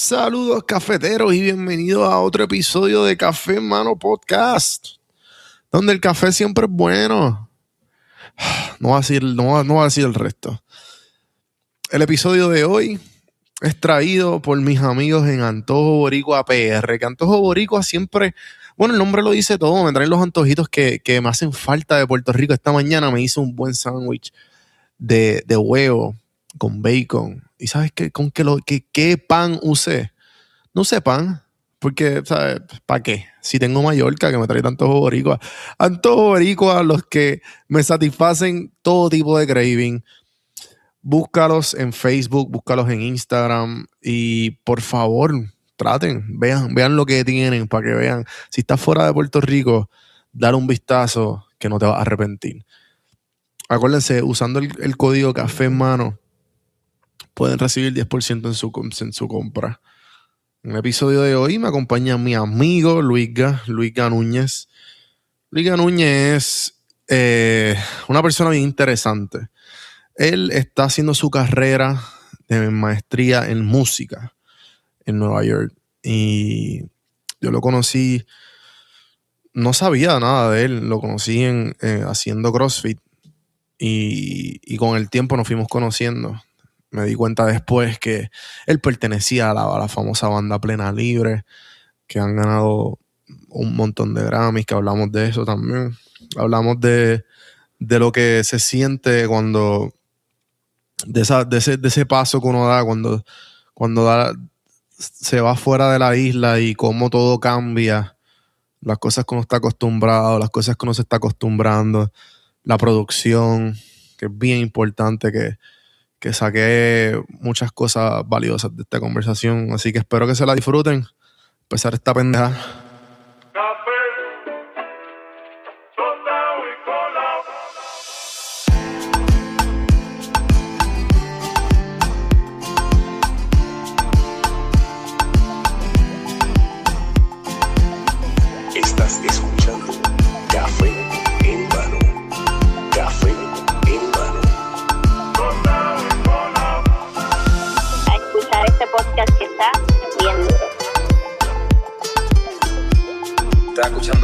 Saludos cafeteros y bienvenidos a otro episodio de Café Mano Podcast, donde el café siempre es bueno. No va a decir, no no va a el resto. El episodio de hoy es traído por mis amigos en Antojo Boricua PR, que Antojo Boricua siempre, bueno, el nombre lo dice todo, me traen los antojitos que, que me hacen falta de Puerto Rico. Esta mañana me hice un buen sándwich de, de huevo con bacon. ¿Y sabes qué? ¿Con qué, lo, qué, qué pan usé? No usé pan, porque, ¿sabes? ¿Para qué? Si tengo Mallorca que me trae tantos boricua. Antojos boricua los que me satisfacen todo tipo de craving. Búscalos en Facebook, búscalos en Instagram y por favor, traten, vean, vean lo que tienen para que vean. Si estás fuera de Puerto Rico, dar un vistazo que no te vas a arrepentir. Acuérdense, usando el, el código café mano, pueden recibir 10% en su, en su compra. En el episodio de hoy me acompaña mi amigo Luisga, Luisga Núñez. Luisga Núñez es eh, una persona bien interesante. Él está haciendo su carrera de maestría en música en Nueva York. Y yo lo conocí, no sabía nada de él, lo conocí eh, haciendo CrossFit. Y, y con el tiempo nos fuimos conociendo me di cuenta después que él pertenecía a la, famosa banda Plena Libre, que han ganado un montón de Grammys, que hablamos de eso también. Hablamos de, de lo que se siente cuando, de, esa, de, ese, de ese paso que uno da cuando, cuando se va fuera de la isla y cómo todo cambia, las cosas que uno está acostumbrado, las cosas que uno se está acostumbrando, la producción, que es bien importante que que saqué muchas cosas valiosas de esta conversación. Así que espero que se la disfruten. Empezar esta pendeja.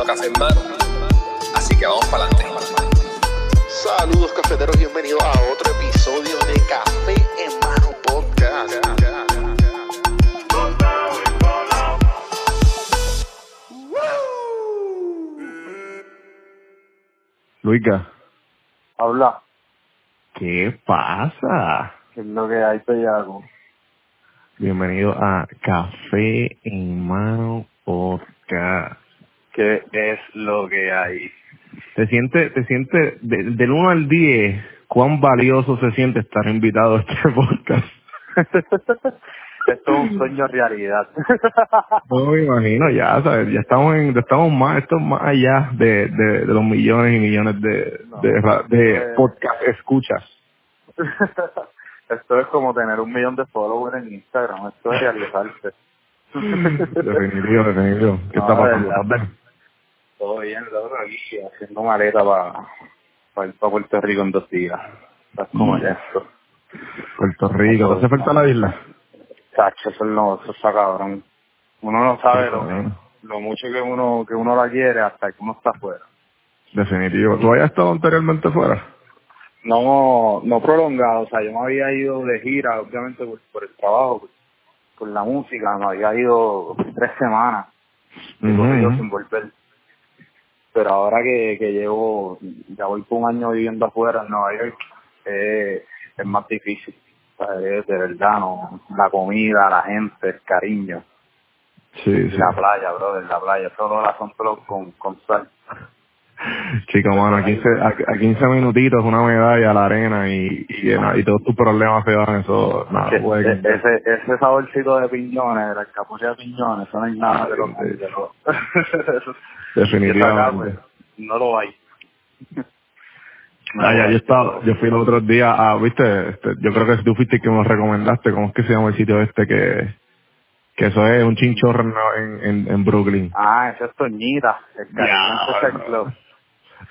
Café en mano. Así que vamos para adelante. Saludos cafeteros, bienvenidos a otro episodio de Café en Mano Podcast. Luica, Habla, ¿qué pasa? que es lo que hay, Pellago. Bienvenido a Café en Mano Podcast. ¿Qué es lo que hay? ¿Te siente, te siente de- del 1 al 10, cuán valioso se siente estar invitado a este podcast? Esto es un sueño realidad. No me imagino, ya, ¿sabes? Ya estamos en, estamos más, esto es más allá de, de, de los millones y millones de, de, ra- de Eh. podcast escuchas. Esto es como tener un millón de followers en Instagram. Esto es realizarse. Definitivo, definitivo. ¿Qué No, está pasando? Todo bien, loco, aquí haciendo maleta para ir para Puerto Rico en dos días. ¿Sabes cómo Mm. es esto? Puerto Rico, ¿te hace falta la isla? Chacho, eso, no, eso está cabrón. Uno no sabe lo, mucho que uno que uno la quiere hasta que uno está afuera. Definitivo. ¿Tú habías estado anteriormente fuera? no no prolongado, o sea, yo me había ido de gira, obviamente por, por el trabajo, por, por la música, me había ido tres semanas, corrido ujú. sin volver. Pero ahora que, que llevo, ya voy por un año viviendo afuera en Nueva York, eh, es más difícil. De verdad, no, la comida, la gente, el cariño, Sí, sí. la playa, brother, la playa, todo el asunto con, con sal. Chico, mano, a 15, a, a 15 minutitos una medalla a la arena y, y, y todos tus problemas se van, eso, nada, Que- puede e- ese, ese saborcito de piñones, la capucha de piñones, eso no hay nada de lo que Definitivamente. pues, no lo hay. Ah, ya, yo estaba, yo fui el otro día a, viste, este, yo creo que tú fuiste que me recomendaste, ¿cómo es que se llama el sitio este que, que eso es un chinchorro en, en, en, Brooklyn? Ah, ese es Toñita, el Diablo. Club.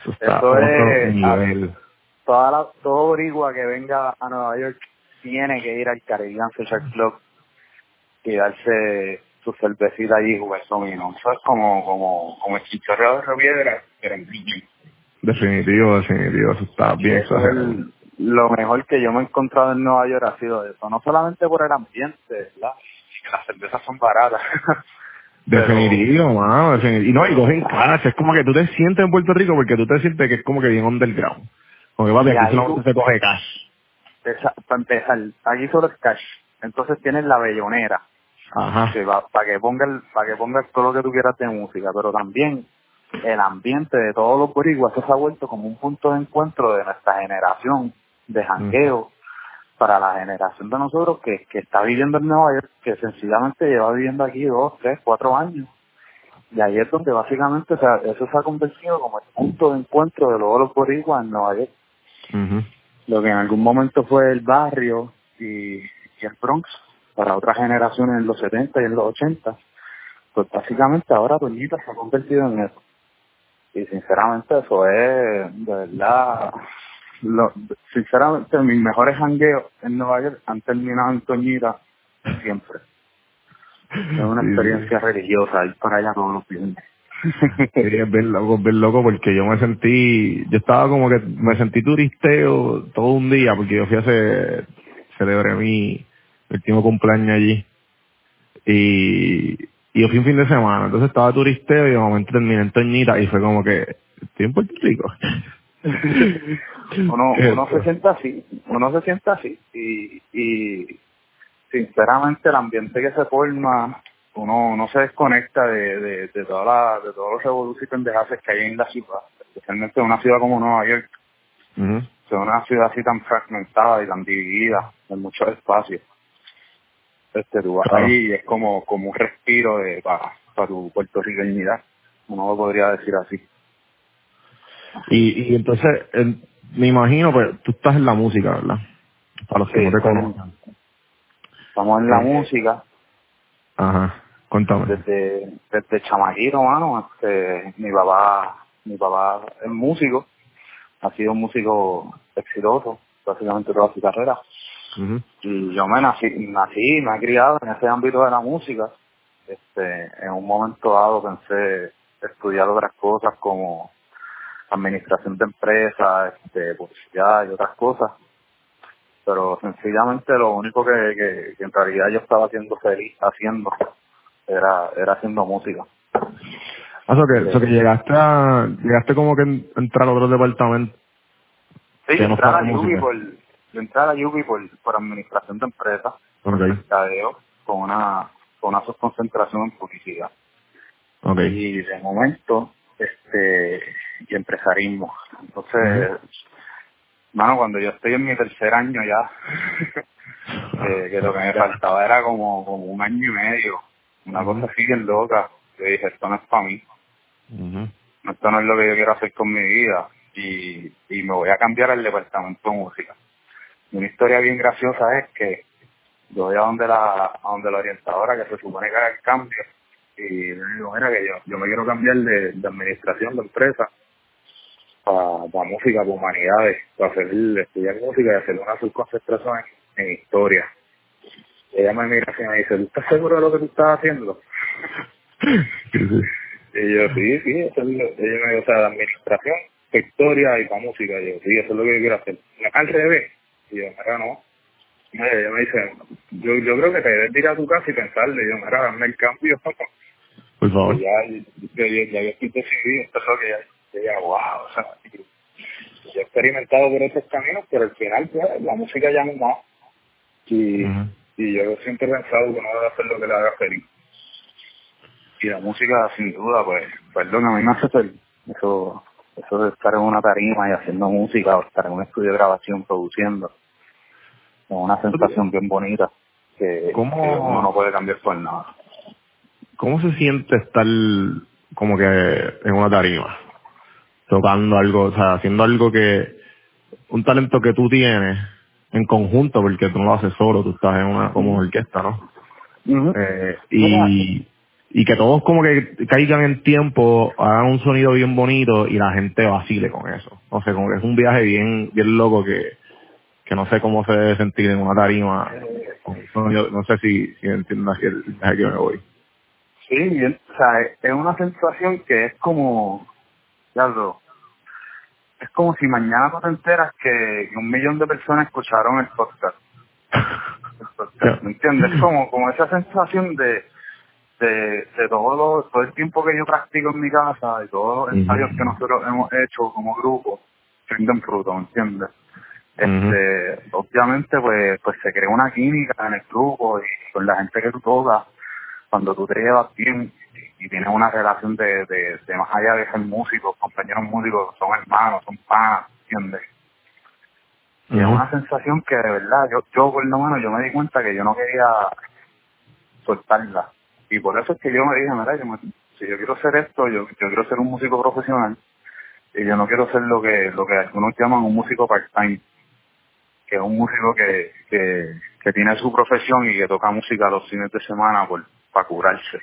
Eso está Eso a es- nivel. Toda la, todo boricua que venga a Nueva York tiene que ir al Caribbean Social Club. y darse su cervecita allí y jugar dominó. Eso es como, como, como el chicharreo de Reviera, pero en. Definitivo, definitivo, eso está bien Eso es el- lo mejor que yo me he encontrado en Nueva York ha sido eso, no solamente por el ambiente, ¿verdad? Que las cervezas son baratas. Definitivo, mano, definitivo. Y no, y cogen cash, es como que tú te sientes en Puerto Rico porque tú te sientes que es como que bien underground. Como que papi, aquí ahí solamente tú- se coge cash. Esa- para empezar, aquí solo es cash. Entonces tienes la bellonera, Ajá. para que pongas para que pongas todo lo que tú quieras de música, pero también el ambiente de todos los boricuas se ha vuelto como un punto de encuentro de nuestra generación de jangueo para la generación de nosotros que, que está viviendo en Nueva York, que sencillamente lleva viviendo aquí dos, tres, cuatro años. Y ahí es donde básicamente o sea, eso se ha convertido como el punto de encuentro de todos los boricuas en Nueva York. Lo que en algún momento fue el barrio y, y el Bronx para otras generaciones en los 70 y en los 80, pues básicamente ahora Toñita se ha convertido en eso. Y sinceramente eso es, de verdad, lo, sinceramente mis mejores jangueos en Nueva York han terminado en Toñita siempre. Es una Sí, sí. experiencia religiosa ir para allá todos los viernes. Sí, es bien loco, es bien loco porque yo me sentí, yo estaba como que me sentí turisteo todo un día porque yo fui a hacer, celebré mi último cumpleaños allí y, y yo fui un fin de semana, entonces estaba turisteo y de momento terminé en Toñita y fue como que estoy en Puerto Rico. uno, uno se feo. sienta así, uno se sienta así y, y sinceramente el ambiente que se forma, uno, uno se desconecta de, de, de, toda la, de todos los revoluciones y pendejaces que hay en la ciudad, especialmente en una ciudad como Nueva York, que es una ciudad así tan fragmentada y tan dividida en muchos espacios. Este, tú vas Claro. ahí y es como, como un respiro de para, para tu puertorriqueñidad, uno lo podría decir así. Y, y entonces, en- me imagino, pues tú estás en la música, ¿verdad? Para los que Sí, no te conocen. Estamos en la Eh, música, Ajá, cuéntame. desde desde chamaquito mano este mi papá mi papá es músico ha sido un músico exitoso básicamente toda su carrera Y yo me nací nací me he criado en ese ámbito de la música este en un momento dado pensé estudiar otras cosas como administración de empresas este publicidad y otras cosas pero sencillamente lo único que, que, que en realidad yo estaba siendo feliz haciendo era era haciendo música Ah, eso que, eso que llegaste a, llegaste como que a entrar a otro departamento. sí entrar a Yubi música. Por entrar a Yubi por, por administración de empresas Ok, mercadeo con una con una subconcentración en publicidad. Ok. y de momento este y empresarismo. Entonces mano cuando yo estoy en mi tercer año ya eh, que lo que me faltaba era como, como un año y medio una cosa así bien loca. Yo dije esto no es para mí. Esto no es lo que yo quiero hacer con mi vida. Y, y me voy a cambiar al departamento de música una historia bien graciosa es que yo voy a donde la a donde la orientadora que se supone que haga el cambio y le digo mira que yo yo me quiero cambiar de, de administración de empresa para música, para humanidades, para hacer, estudiar música y hacer una subconcentración en, en historia. Ella me mira así y me dice, ¿tú estás seguro de lo que tú estás haciendo? Y yo, sí, sí, eso es lo, ella me dijo, o sea, de administración, historia y para música. Y yo, sí, eso es lo que yo quiero hacer. Al revés. Y yo, mira, no. Y ella me dice, yo, yo creo que te debes de ir a tu casa y pensarle. Y yo, mira, dame el cambio. Por favor. Y ya, ya, ya, ya yo estoy decidido, esto es lo que ya, ya, ya, wow, o sea, y- yo he experimentado por esos caminos, pero al final, pues, la música llama más. Y, y yo siempre he pensado que uno debe hacer lo que le haga feliz. Y la música, sin duda, pues, perdón, a mí me hace feliz. Eso, eso de estar en una tarima y haciendo música, o estar en un estudio de grabación produciendo, es una sensación bien bonita que, ¿Cómo? que uno no puede cambiar por nada. ¿Cómo se siente estar como que en una tarima? Tocando algo, o sea, haciendo algo que, un talento que tú tienes en conjunto, porque tú no lo haces solo, tú estás en una como orquesta, ¿no? Eh, y, y que todos como que caigan en tiempo, hagan un sonido bien bonito y la gente vacile con eso. O sea, como que es un viaje bien, bien loco que, que no sé cómo se debe sentir en una tarima No, yo no sé si, si entiendes el viaje que me voy. Sí, bien, o sea, es- una sensación que es como, ya lo, es como si mañana tú te enteras que un millón de personas escucharon el podcast. El podcast, ¿Me entiendes? Es como, como esa sensación de, de, de todo, lo- todo el tiempo que yo practico en mi casa y todos los ensayos que nosotros hemos hecho como grupo, rinden fruto, ¿me entiendes? Este, obviamente pues, pues se crea una química en el grupo y con la gente que tú tocas, cuando tú te llevas bien y tienes una relación de, de, de más allá de ser músicos, compañeros músicos, son hermanos, son panas, ¿entiendes? Y es una sensación que de verdad, yo, yo por lo menos yo me di cuenta que yo no quería soltarla. Y por eso es que yo me dije, mira, yo me- si yo quiero hacer esto, yo, yo quiero ser un músico profesional y yo no quiero ser lo que lo que algunos llaman un músico part-time, que es un músico que, que, que tiene su profesión y que toca música los fines de semana por, para curarse.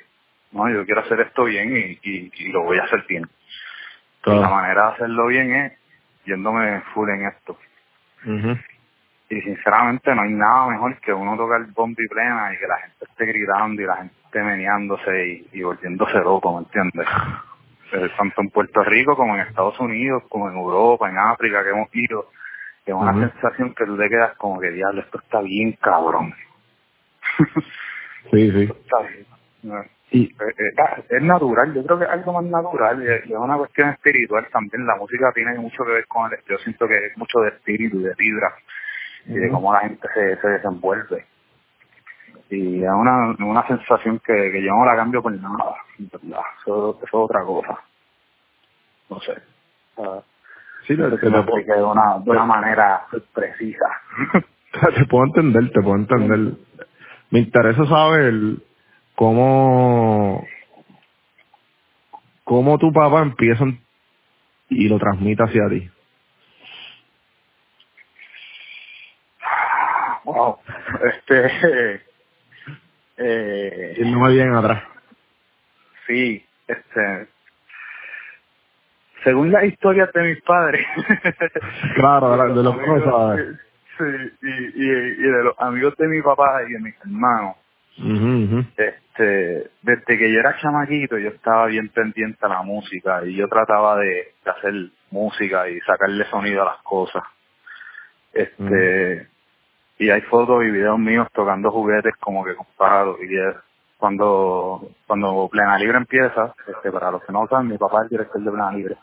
No, yo quiero hacer esto bien y, y, y lo voy a hacer bien. Y la manera de hacerlo bien es yéndome full en esto. Y sinceramente no hay nada mejor que uno tocar bomba y plena y que la gente esté gritando y la gente esté meneándose y, y volviéndose loco, ¿me entiendes? Tanto en Puerto Rico como en Estados Unidos, como en Europa, en África, que hemos ido. Que es una sensación que tú te quedas como que, diablo, esto está bien cabrón. Sí, sí. está bien. Y, eh, eh, es natural, yo creo que es algo más natural y es y una cuestión espiritual también. La música tiene mucho que ver con el, yo siento que es mucho de espíritu, de vibra y de cómo la gente se, se desenvuelve. Y es una, una sensación que, que yo no la cambio por nada. Eso, eso es otra cosa. No sé. Ah, sí, te, se me puedo, de una, de una manera precisa. te puedo entender, te puedo entender. Me interesa saber cómo, cómo tu papá empieza y lo transmite hacia ti. wow. Este. Eh, Yéndome bien atrás. Sí, este. Según las historias de mis padres. Claro, de, de los amigos- cosas. Sí, y, y, y de los amigos de mi papá y de mis hermanos. Este, desde que yo era chamaquito, yo estaba bien pendiente a la música y yo trataba de, de hacer música y sacarle sonido a las cosas. Este, y hay fotos y videos míos tocando juguetes como que comprados y es cuando cuando Plena Libre empieza, este, para los que no saben, mi papá es director de Plena Libre,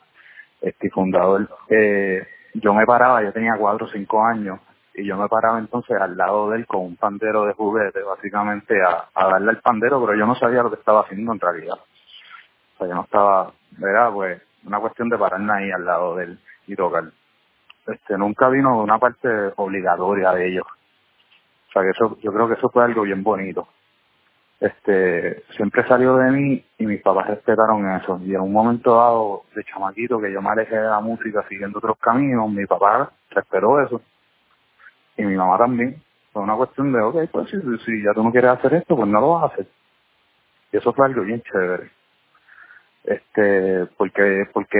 este fundador. Eh, yo me paraba, yo tenía cuatro o cinco años y yo me paraba entonces al lado de él con un pandero de juguete, básicamente a, darle el pandero, pero yo no sabía lo que estaba haciendo en realidad. O sea, yo no estaba, era pues una cuestión de pararme ahí al lado de él y tocar. Este, nunca vino una parte obligatoria de ellos. O sea, que eso, yo creo que eso fue algo bien bonito. Este, siempre salió de mí y mis papás respetaron eso. Y en un momento dado, de chamaquito, que yo me alejé de la música siguiendo otros caminos, mi papá respetó eso. Y mi mamá también. Fue una cuestión de, ok, pues si, si ya tú no quieres hacer esto, pues no lo vas a hacer. Y eso fue algo bien chévere. Este, porque, porque,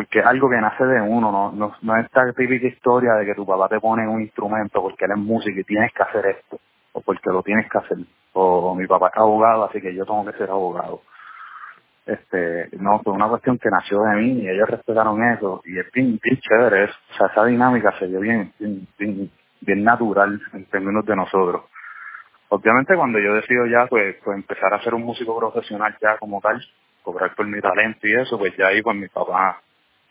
porque es algo que nace de uno, no, no, no es esta típica historia de que tu papá te pone un instrumento porque él es músico y tienes que hacer esto, o porque lo tienes que hacer, o mi papá es abogado, así que yo tengo que ser abogado. Este, no, fue una cuestión que nació de mí y ellos respetaron eso, y es bien, bien chévere. O sea, esa dinámica se dio bien, bien, bien, bien natural en términos de nosotros. Obviamente cuando yo decido ya pues, pues empezar a ser un músico profesional ya como tal, cobrar por mi talento y eso, pues ya ahí pues mi papá,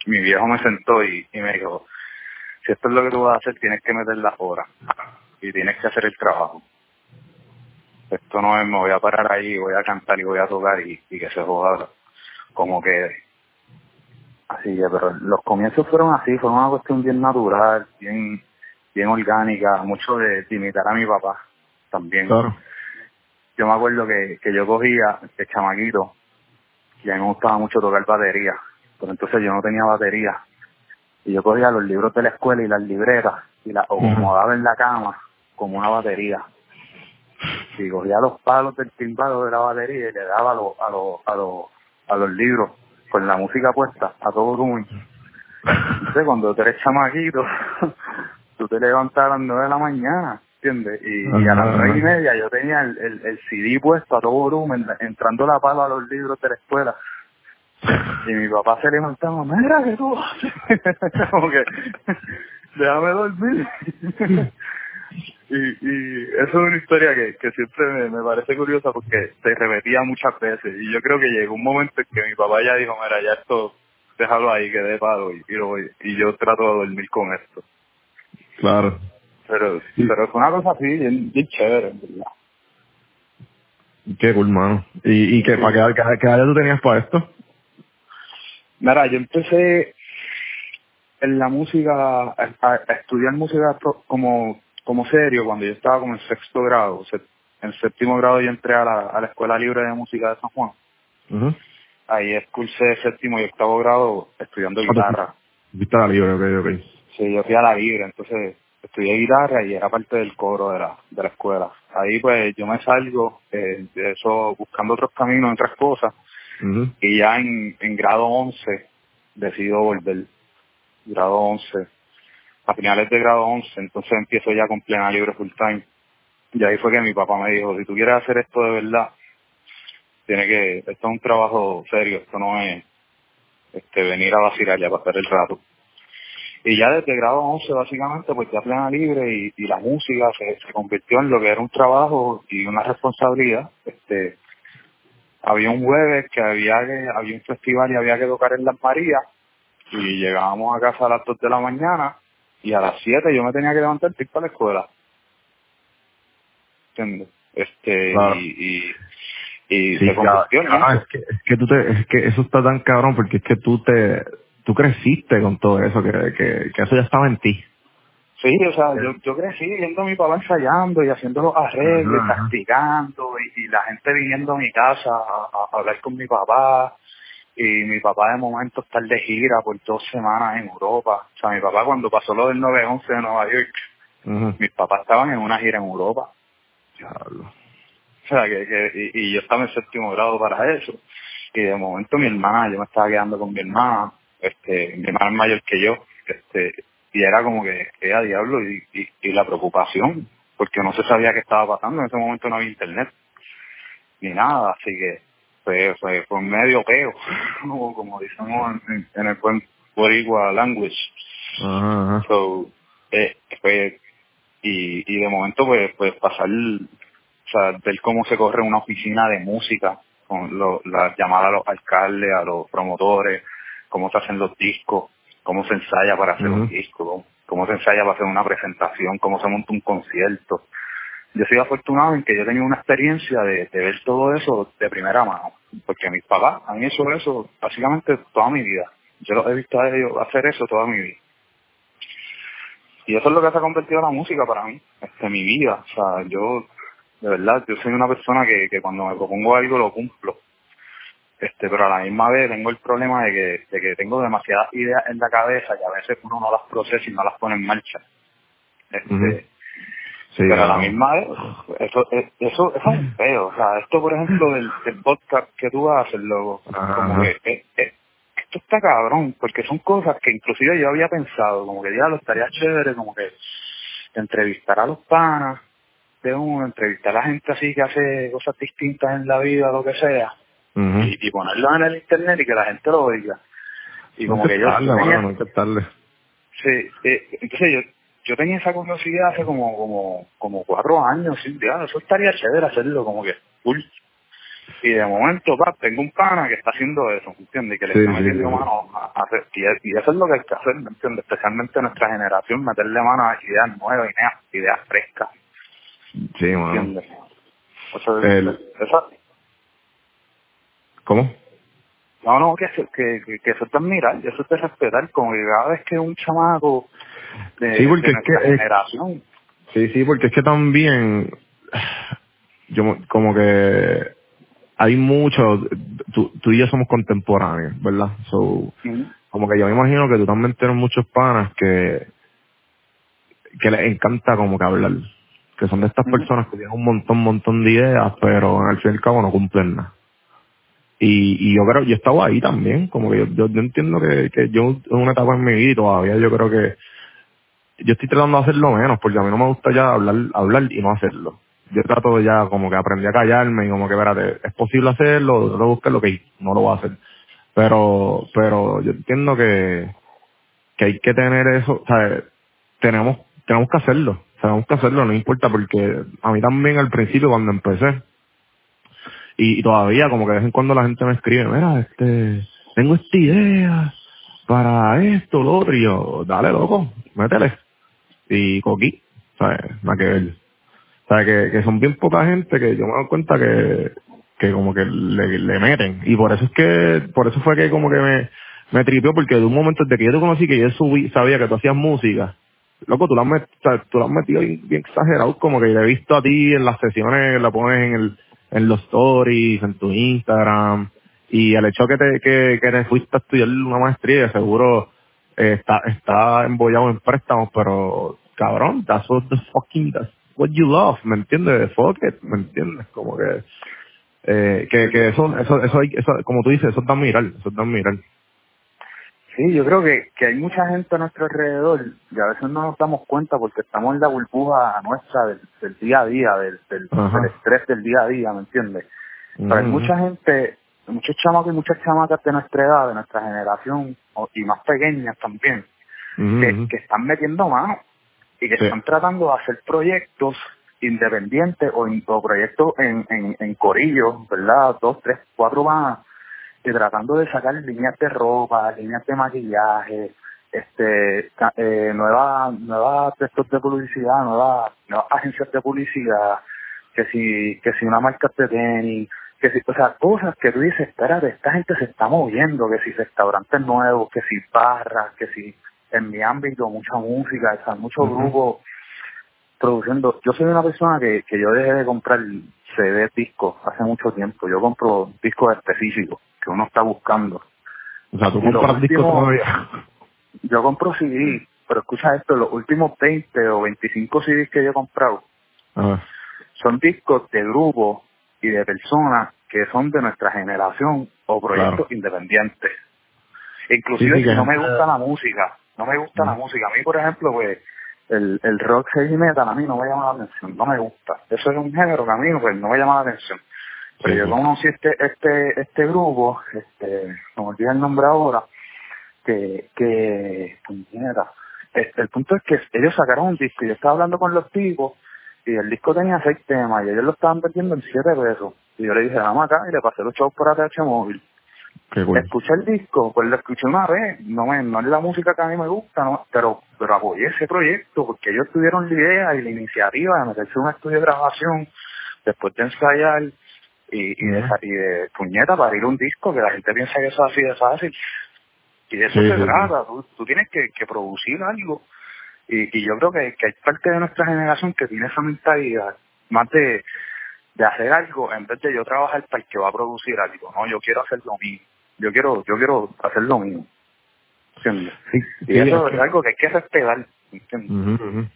mi viejo me sentó y, y me dijo, si esto es lo que tú vas a hacer, tienes que meter las horas y tienes que hacer el trabajo. Esto no es, me voy a parar ahí, voy a cantar y voy a tocar y, y que se joda como quede. Así que, pero los comienzos fueron así, fue una cuestión bien natural, bien, bien orgánica, mucho de, de imitar a mi papá también. Claro. Yo me acuerdo que, que yo cogía de chamaquito y a mí me gustaba mucho tocar batería, pero entonces yo no tenía batería. Y yo cogía los libros de la escuela y las libretas y las acomodaba en la cama como una batería. Y cogía los palos del timbalo de la batería y le daba a los, a los, a los, a los libros con la música puesta a todo volumen. Entonces cuando tú eres chamaquito, tú te levantas a las nueve de la mañana ¿entiendes? Y, y a las nueve y media yo tenía el, el, el CD puesto a todo volumen, entrando la pala a los libros de la escuela. Y mi papá se levantaba, mira que tú haces?" como que, déjame dormir. y, y eso es una historia que, que siempre me, me parece curiosa porque se repetía muchas veces. Y yo creo que llegó un momento en que mi papá ya dijo, mira, ya esto, déjalo ahí, que dé palo. Y, y, lo voy- y yo trato de dormir con esto. Claro. Pero, pero fue una cosa así, bien, bien chévere, en verdad. Qué cool, mano. ¿Y, y qué, para qué, qué, qué edad tú tenías para esto? Mira, yo empecé en la música, a, estudiar música como, como serio cuando yo estaba como en sexto grado. O sea, en séptimo grado yo entré a la, a la Escuela Libre de Música de San Juan. Ahí cursé séptimo y octavo grado estudiando Ah, pues, guitarra. La libre, ok, ok. Sí, yo fui a la libre, entonces estudié guitarra y era parte del coro de la, de la escuela. Ahí pues yo me salgo eh, de eso buscando otros caminos, otras cosas, Y ya en, grado 11 decido volver. Grado 11. A finales de grado 11, entonces empiezo ya con plena libre full time. Y ahí fue que mi papá me dijo, si tú quieres hacer esto de verdad, tiene que, esto es un trabajo serio, esto no es este venir a vacilar ya pasar el rato. Y ya desde grado 11 básicamente pues ya plena libre y, y la música se, se convirtió en lo que era un trabajo y una responsabilidad. Este había un jueves que había que, había un festival y había que tocar en Las Marías y llegábamos a casa a las 2 de la mañana y a las 7 yo me tenía que levantar para ir para la escuela. ¿Entiendes? Este, Claro. y, y, y Sí, ah, es que, es que tú te, es que eso está tan cabrón porque es que tú te, tú creciste con todo eso, que, que, que eso ya estaba en ti. Sí, o sea, yo, yo crecí viendo a mi papá ensayando y haciendo los arreglos, Ajá, ajá. practicando, y, y la gente viniendo a mi casa a, a hablar con mi papá, y mi papá de momento estar de gira por dos semanas en Europa. O sea, mi papá cuando pasó lo del 9-11 de Nueva York, mis papás estaban en una gira en Europa. Diablo. O sea, que, que y, y yo estaba en séptimo grado para eso. Y de momento mi hermana, yo me estaba quedando con mi hermana, este, mi hermana es mayor que yo, este, y era como que, que a diablo, y, y, y la preocupación, porque no se sabía qué estaba pasando, en ese momento no había internet, ni nada, así que fue, fue, fue medio peo, como, como decimos en, en el buen boricua language. So, eh, fue, y, y de momento pues, pues pasar, o sea, ver cómo se corre una oficina de música, con lo, las llamadas a los alcaldes, a los promotores, cómo se hacen los discos, cómo se ensaya para hacer un disco, cómo, se ensaya para hacer una presentación, cómo se monta un concierto. Yo soy afortunado en que yo tenía una experiencia de, de ver todo eso de primera mano, porque mis papás han hecho eso básicamente toda mi vida. Yo los he visto a ellos hacer eso toda mi vida. Y eso es lo que se ha convertido en la música para mí, este, mi vida. O sea, yo, de verdad, yo soy una persona que, que cuando me propongo algo lo cumplo. Este, pero a la misma vez tengo el problema de que, de que tengo demasiadas ideas en la cabeza y a veces uno no las procesa y no las pone en marcha. Este. Sí, pero a la misma vez, eso, eso, eso es un feo. O sea, esto, por ejemplo, del, del podcast que tú haces, loco, como que eh, eh, esto está cabrón, porque son cosas que inclusive yo había pensado, como que ya lo estaría chévere, como que entrevistar a los panas de uno, entrevistar a la gente así que hace cosas distintas en la vida, lo que sea, Ujú. y, y ponerlo en el internet y que la gente lo oiga. Y como no que yo no estarle. Sí, eh, entonces yo, yo tenía esa curiosidad hace como, como, como cuatro años, sí, eso estaría chévere hacerlo, como que cool. Y de momento, pa, tengo un pana que está haciendo eso, ¿me entiendes? Que le Sí, está metiendo sí. mano a, a hacer, y, y eso es lo que hay que hacer, ¿me entiendes? Especialmente nuestra generación, meterle mano a ideas nuevas, ideas, ideas frescas, Sí, ¿me entiendes? O sea, El- ¿Cómo? no, no, que, eso- que, eso es de admirar, eso es de respetar, como que cada vez que un chamaco de, Sí, porque de es nuestra que es- generación Sí, sí, porque es que también, yo mo- como que hay mucho, tú, tú y yo somos contemporáneos, ¿verdad? So, como que yo me imagino que tú también tienes muchos panas que, que les encanta como que hablar, que son de estas personas que tienen un montón, montón de ideas, pero al fin y al cabo no cumplen nada. Y, y yo creo, yo estaba ahí también, como que yo, yo, entiendo que, que yo en una etapa en mi vida y todavía yo creo que yo estoy tratando de hacerlo menos, porque a mí no me gusta ya hablar, hablar y no hacerlo. Yo trato de ya como que aprendí a callarme y como que, espérate, es posible hacerlo, no buscar lo que no lo voy a hacer. Pero, pero yo entiendo que, que hay que tener eso, o sea, tenemos, tenemos que hacerlo, tenemos que hacerlo, no importa, porque a mí también al principio cuando empecé, y, todavía como que de vez en cuando la gente me escribe, mira, este, tengo esta idea para esto, lo otro, y yo, dale loco, métele. Y coquí, ¿sabes? Nada que ver. O que, que son bien poca gente que yo me doy cuenta que, que como que le, le meten. Y por eso es que, por eso fue que como que me, me tripió, porque de un momento desde que yo te conocí, que yo subí, sabía que tú hacías música, loco, tú la has, met- o sea, tú la has metido bien, bien exagerado, como que te he visto a ti en las sesiones, la pones en el, en los stories, en tu Instagram, y el hecho que te, que, que te fuiste a estudiar una maestría, seguro eh, está, está embollado en préstamos, pero cabrón, that's what the fucking, that's what you love, ¿me entiendes? Fuck it, ¿me entiendes? Como que, eh, que, que eso, eso, eso, hay, eso, como tú dices, eso es de admirar, eso es de admirar. Sí, yo creo que, que hay mucha gente a nuestro alrededor y a veces no nos damos cuenta porque estamos en la burbuja nuestra del, del día a día, del, del, Ajá. del estrés del día a día, ¿me entiendes? Pero hay Ujú. mucha gente, muchos chamacos y muchas chamacas de nuestra edad, de nuestra generación, y más pequeñas también, que, están metiendo mano y que Sí. están tratando de hacer proyectos independientes o, o proyectos en, en, en corillos, ¿verdad? Dos, tres, cuatro más, y tratando de sacar líneas de ropa, líneas de maquillaje, este, eh, nuevas, nuevas textos de publicidad, nuevas, nuevas agencias de publicidad, que si, que si una marca de tenis, que si, o sea, cosas que tú dices, espérate, esta gente se está moviendo, que si restaurantes nuevos, que si barras, que si en mi ámbito mucha música, o sea, muchos grupos produciendo. Yo soy una persona que, que yo dejé de comprar CD discos hace mucho tiempo. Yo compro discos específicos que uno está buscando. O sea, tú compras discos todavía. Yo compro CD, pero escucha esto, los últimos 20 o 25 CDs que yo he comprado son discos de grupos y de personas que son de nuestra generación o proyectos Claro. independientes. Inclusive Sí, sí, si no me gusta la música, no me gusta la música. A mí, por ejemplo, pues el, el rock heavy metal a mí no me llama la atención, no me gusta. Eso es un género que a mí pues, no me llama la atención. Pero Sí, yo conocí este, este, este grupo, este, no me olvidé el nombre ahora, que, que, puñeta. Este, el punto es que ellos sacaron un disco y yo estaba hablando con los tipos y el disco tenía seis temas y ellos lo estaban vendiendo en siete pesos. Y yo le dije, vamos acá y le pasé los chavos por ATH móvil. Qué cool. Escuché el disco, pues lo escuché una vez, no, me, no es la música que a mí me gusta, no, pero, pero apoyé ese proyecto porque ellos tuvieron la idea y la iniciativa de meterse en un estudio de grabación, después de ensayar y, y, de, y de puñeta para ir un disco que la gente piensa que eso es así de fácil. Y de eso Sí, se sí, sí. trata, tú, tú tienes que, que producir algo. Y, y yo creo que, que hay parte de nuestra generación que tiene esa mentalidad, más de, de hacer algo en vez de yo trabajar para el que va a producir algo. No, yo quiero hacer lo mío. Yo quiero, yo quiero hacer lo mío. ¿Entiendes? Sí, Y sí, eso es algo que hay que respetar. ¿entiendes?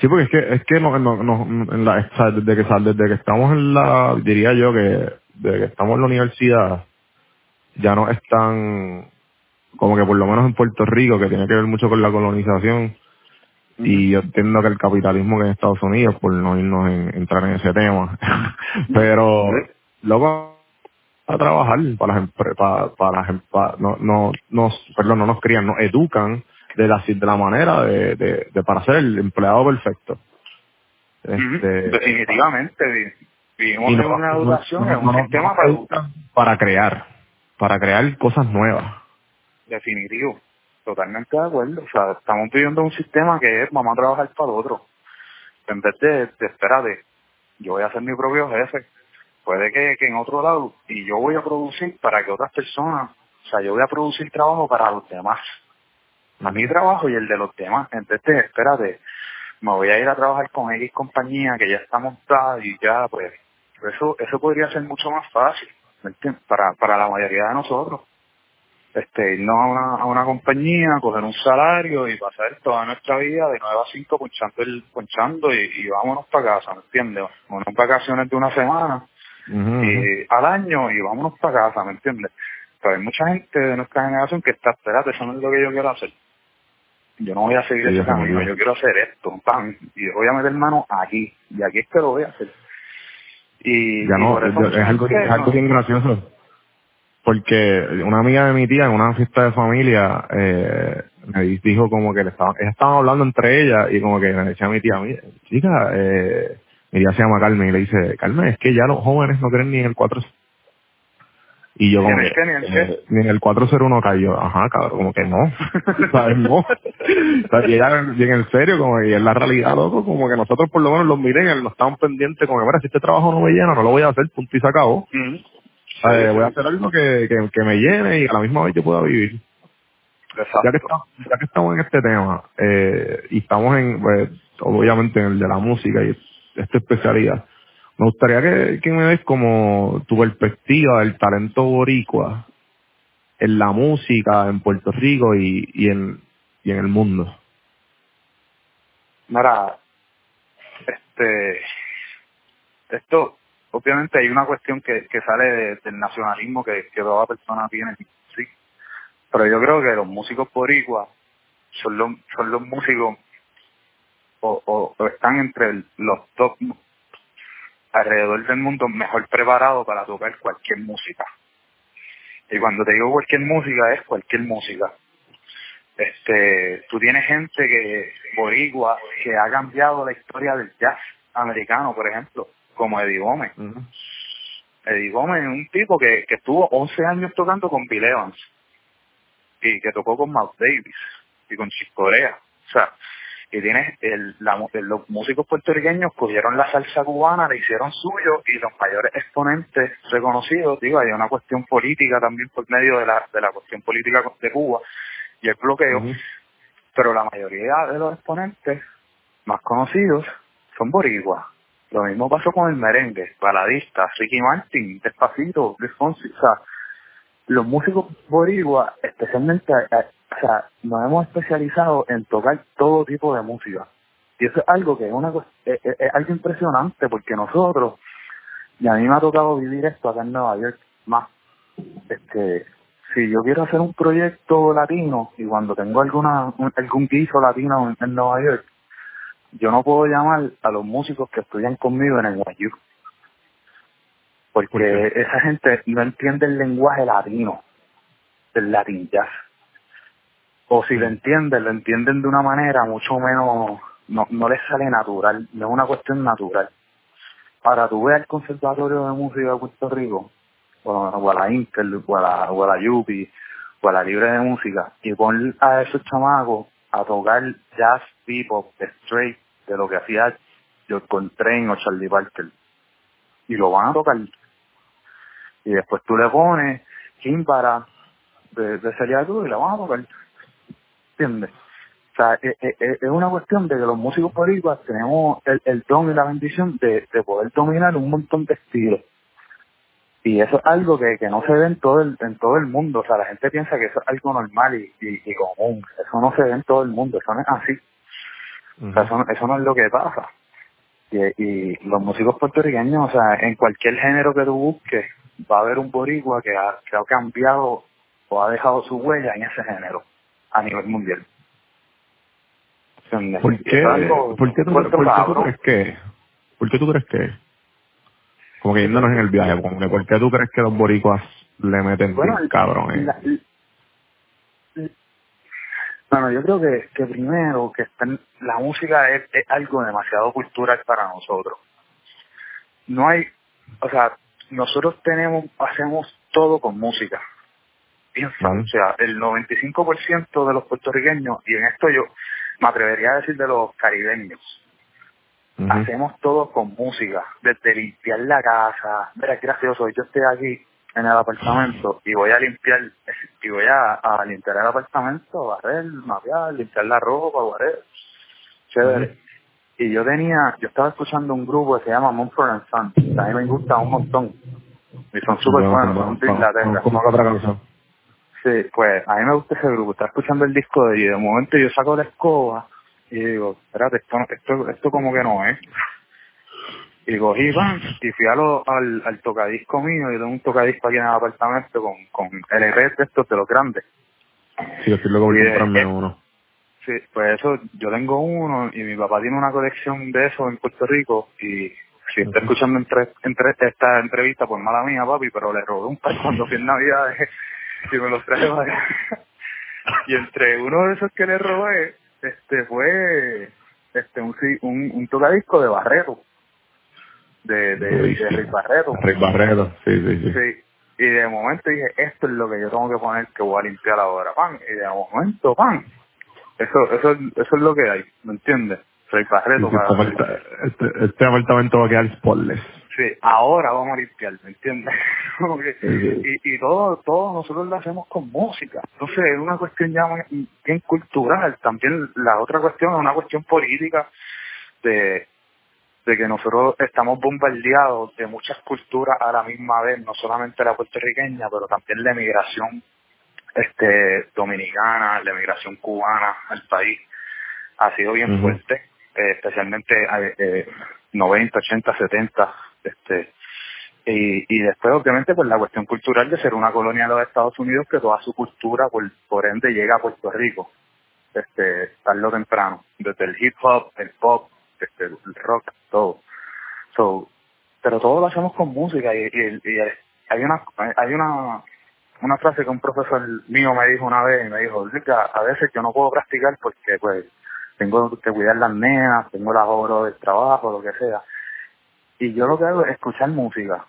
Sí, porque es que, es que no, no, no, en la, o sea, desde que sal- desde que estamos en la, diría yo que desde que estamos en la universidad, ya no es tan, como que por lo menos en Puerto Rico, que tiene que ver mucho con la colonización, y yo entiendo que el capitalismo que en Estados Unidos, por no irnos en, entrar en ese tema, pero luego a trabajar para las empre- para, para las em- pa- no, no, nos, perdón, no nos crían, nos educan de la, de la manera de, de, de para ser el empleado perfecto. Ujú. Este, Definitivamente. vi- Vivimos y en no- una no- educación, no- en un no- no sistema para educan para crear, para crear cosas nuevas. Definitivo. Totalmente de acuerdo. O sea, estamos viviendo un sistema que es vamos a trabajar para el otro. En vez de, de espérate, yo voy a ser mi propio jefe. Puede que, en otro lado, y yo voy a producir para que otras personas, o sea, yo voy a producir trabajo para los demás. A mi trabajo y el de los demás. En vez de, espérate, me voy a ir a trabajar con X compañía que ya está montada y ya, pues, eso, eso podría ser mucho más fácil, ¿me entiendes? Para, para la mayoría de nosotros este, irnos a una, a una compañía, coger un salario y pasar toda nuestra vida de 9 a 5 ponchando, el, ponchando y, y vámonos para casa, ¿me entiendes? Unas vacaciones de una semana Ujú, y, al año y vámonos para casa, ¿me entiendes? Pero hay mucha gente de nuestra generación que está, espérate, eso no es lo que yo quiero hacer. yo no voy a seguir Sí, ese camino, yo quiero hacer esto, pam, y voy a meter mano aquí, y aquí es que lo voy a hacer. Y, Ya y no, eso es, algo, es algo bien gracioso. Porque una amiga de mi tía en una fiesta de familia eh, me di- dijo como que le estaban, estaban hablando entre ellas y como que me decía a mi tía, "Mira, chica, eh, mi tía se llama Carmen y le dice, Carmen, es que ya los jóvenes no creen ni en el 4 y yo ¿Ni como en el que, qué, ni en el eh, ni en el 401 cayó, ajá, cabrón, como que no, ¿sabes? No. O sea, y ella bien en serio, como que es la realidad, loco, como que nosotros por lo menos los millennials no estamos pendientes, como que, mira, si este trabajo no me llena, no lo voy a hacer, punto y se acabó. Eh, Sí, voy a hacer algo que, que, que me llene y a la misma vez yo pueda vivir. Exacto. Ya que, estamos, ya que estamos en este tema eh, y estamos en, pues, obviamente en el de la música y esta especialidad, me gustaría que, me des como tu perspectiva del talento boricua en la música en Puerto Rico y, y, en, y en el mundo. Mira, este, esto, obviamente hay una cuestión que, que sale de- del nacionalismo que, que toda persona tiene, sí. Pero yo creo que los músicos boricuas son los, son los músicos o, o, o están entre los top alrededor del mundo mejor preparados para tocar cualquier música. Y cuando te digo cualquier música es cualquier música. Este, tú tienes gente que boricua que ha cambiado la historia del jazz americano, por ejemplo, como Eddie Gómez. Eddie Gómez es un tipo que, que estuvo 11 años tocando con Bill Evans y que tocó con Miles Davis y con Chick Corea. O sea, y tienes el, la, los músicos puertorriqueños cogieron la salsa cubana, la hicieron suyo y los mayores exponentes reconocidos, digo, hay una cuestión política también por medio de la, de la cuestión política de Cuba y el bloqueo, pero la mayoría de los exponentes más conocidos son boricuas. Lo mismo pasó con el merengue, baladista, Ricky Martin, Despacito, Luis Fonsi, o sea, los músicos boricuas, especialmente, o sea, nos hemos especializado en tocar todo tipo de música. Y eso es algo que es, una, es, es- es algo impresionante porque nosotros, y a mí me ha tocado vivir esto acá en Nueva York más, este, si yo quiero hacer un proyecto latino y cuando tengo alguna un- algún guiso latino en, Nueva York, yo no puedo llamar a los músicos que estudian conmigo en NYU. Porque ¿Por qué? esa gente no entiende el lenguaje latino, del latin jazz. O si lo entienden, lo entienden de una manera mucho menos, no, no les sale natural, no es una cuestión natural. Ahora tú ves el Conservatorio de Música de Puerto Rico, o, a la Intel, o a la, o a la Yupi, o a la Libre de Música, y pon a esos chamacos a tocar jazz, bebop, straight, de lo que hacía George Coltrane o Charlie Parker. Y lo van a tocar. Y después tú le pones Kimbara de, de Celia y la van a tocar. ¿Entiendes? O sea, es, es- es una cuestión de que los músicos boricuas tenemos el, el don y la bendición de, de poder dominar un montón de estilos. Y eso es algo que, que no se ve en todo, el, en todo el mundo. O sea, la gente piensa que eso es algo normal y, y, común. Eso no se ve en todo el mundo. Eso no es así. O sea, eso, no- es lo que pasa. Y, y los músicos puertorriqueños, o sea, en cualquier género que tú busques, va a haber un boricua que ha, que ha cambiado o ha dejado su huella en ese género a nivel mundial. ¿Por qué, algo por qué, tú, por crees que? ¿Por qué tú crees que? Como que yéndonos en el viaje, como que ¿por qué tú crees que los boricuas le meten Bueno, bien cabrón? eh? la- Bueno, yo creo que, que primero que está en- la música es, es algo demasiado cultural para nosotros. No hay, o sea, nosotros tenemos, hacemos todo con música. Piensa, Ujú. o sea, el 95% de los puertorriqueños, y en esto yo me atrevería a decir de los caribeños, hacemos todo con música, desde limpiar la casa. Mira, qué gracioso, yo estoy aquí en el apartamento y voy a limpiar, y voy a, a limpiar el apartamento, barrer, mapear, limpiar la ropa, barrer. Chévere. Ujú. Y yo tenía, yo estaba escuchando un grupo que se llama Mumford and Sons, a mí me gusta un montón. Y son súper Bueno, buenos, bueno, son de Inglaterra. ¿Cómo que otra canción? Sí, pues a mí me gusta ese grupo. Estaba escuchando el disco de y de momento yo saco la escoba y digo, espérate, esto, esto, esto como que no es. Y cogí, ¡pam! y fui a lo- al, al tocadisco mío y tengo un tocadisco aquí en el apartamento con, con LP de estos de los grandes. Sí, yo estoy loco por comprarme eh, uno. Sí, pues eso, yo tengo uno y mi papá tiene una colección de eso en Puerto Rico y si está escuchando entre, entre esta entrevista, pues mala mía, papi, pero le robé un par cuando fui en Navidad y me los traje para acá. Y entre uno de esos que le robé, este fue este un un, un tocadisco de Barreto, de, de, de Rick Barreto. Rick Barreto, sí, sí, sí. Sí, y de momento dije, esto es lo que yo tengo que poner que voy a limpiar ahora, pan. Y de momento, pan. Eso, eso, eso es lo que hay, ¿me entiendes? Soy Barreto. Sí, para- este, este, este apartamento va a quedar spotless. Sí, ahora vamos a limpiar, ¿me entiendes? Y, y todo, todo nosotros lo hacemos con música. Entonces es una cuestión ya muy- bien cultural. También la otra cuestión es una cuestión política de, de que nosotros estamos bombardeados de muchas culturas a la misma vez, no solamente la puertorriqueña, pero también la emigración este dominicana, la emigración cubana al país ha sido bien Ujú. fuerte, eh, especialmente eh, 90, 80, 70, este y, después obviamente pues la cuestión cultural de ser una colonia de los Estados Unidos que toda su cultura por, por ende llega a Puerto Rico. Este tarde o temprano desde el hip hop el pop este el rock todo. So, pero todo lo hacemos con música y, y, y hay una hay una una frase que un profesor mío me dijo una vez y me dijo "Luca, a veces yo no puedo practicar porque pues tengo que cuidar las nenas tengo las horas del trabajo lo que sea y yo lo que hago es escuchar música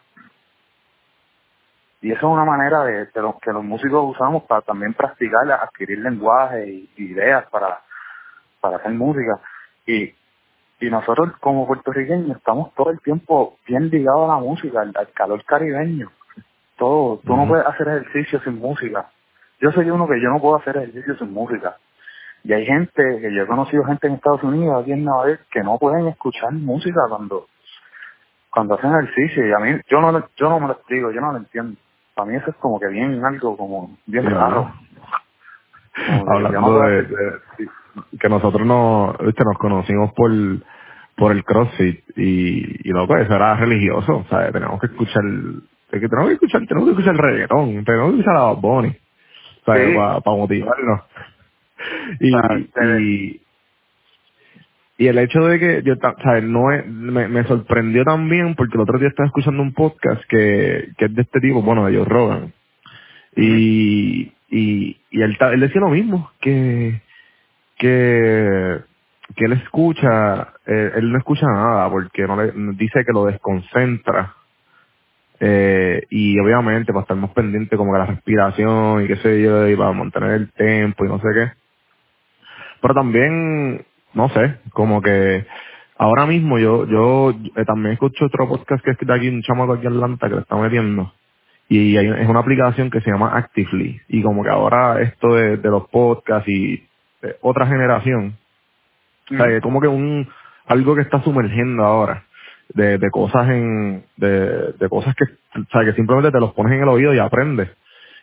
y eso es una manera de, de lo que los músicos usamos para también practicar, adquirir lenguaje y, ideas para, para hacer música. Y, y nosotros como puertorriqueños estamos todo el tiempo bien ligados a la música, al, al calor caribeño. Todo, tú no puedes hacer ejercicio sin música. Yo soy uno que yo no puedo hacer ejercicio sin música. Y hay gente, que yo he conocido gente en Estados Unidos, aquí en Nueva York, que no pueden escuchar música cuando, cuando hacen ejercicio. Y a mí, yo no, yo no me lo explico, yo no lo entiendo. Para mí eso es como que bien algo, como bien Sí, raro. Como Hablando de, que nosotros no, viste, nos conocimos por por el CrossFit y, y loco, eso era religioso, o sea, tenemos que escuchar, es que tenemos que escuchar, tenemos que escuchar reggaetón, tenemos que escuchar a o sea, Sí. para motivarnos. Y, y el hecho de que yo, ¿sabes? No es- me, me sorprendió también porque el otro día estaba escuchando un podcast que, que es de este tipo, bueno, de Joe Rogan. Y, y, y él, él decía lo mismo, que, que, que él escucha, eh, él no escucha nada porque no le, dice que lo desconcentra. Eh, y obviamente para estar más pendiente como que la respiración y qué sé yo, y para mantener el tempo y no sé qué. Pero también, no sé, como que ahora mismo yo yo eh, también escucho otro podcast que es de aquí, un chamaco aquí en Atlanta que le está metiendo. Y hay, es una aplicación que se llama Actively. Y como que ahora esto de, de los podcasts y de otra generación, o sea, que como que un algo que está sumergiendo ahora de, de cosas en de, de cosas que o sea, que simplemente te los pones en el oído y aprendes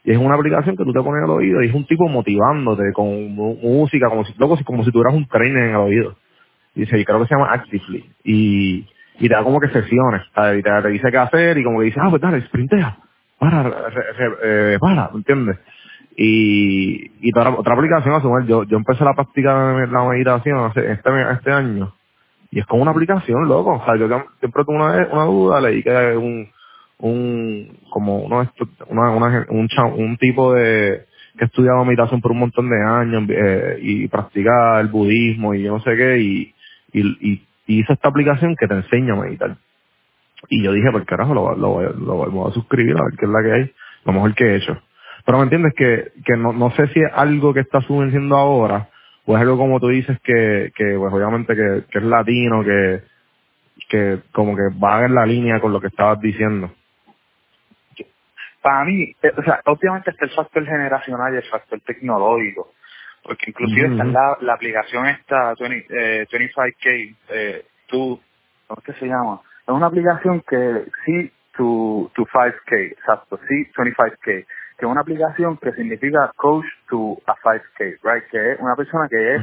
y es una aplicación que tú te pones el oído y es un tipo motivándote con música como si loco, como si tuvieras un trainer en el oído. Dice y creo que se llama Actively. Y y te da como que sesiones y te, te dice qué hacer y como que dice ah pues dale sprintea. Para re- re- eh, para ¿entiendes? y, y otra, otra aplicación a sumar, yo, yo empecé la práctica de la meditación hace, este, este año. Y es como una aplicación, loco. O sea, yo siempre tuve una, una duda, leí que un, un, como uno, una, una, un, un tipo de, que estudiaba meditación por un montón de años eh, y practicaba el budismo y yo no sé qué y, y, y, hizo esta aplicación que te enseña a meditar. Y yo dije, por carajo, lo, lo, a- lo, voy- a suscribir a ver qué es la que hay, lo mejor que he hecho. Pero me entiendes que, que no, no sé si es algo que está sumergiendo ahora o es algo como tú dices que, que pues obviamente que, que es latino, que, que como que va en la línea con lo que estabas diciendo. Para mí, eh, o sea, obviamente está el factor generacional y el factor tecnológico. Porque inclusive Ujú. está la, la aplicación esta 20, eh, 25K, eh, tú, ¿cómo es que se llama? Es una aplicación que sí to, to 5K, exacto, sí 25K, que es una aplicación que significa coach to a 5K, right? Que es una persona que es,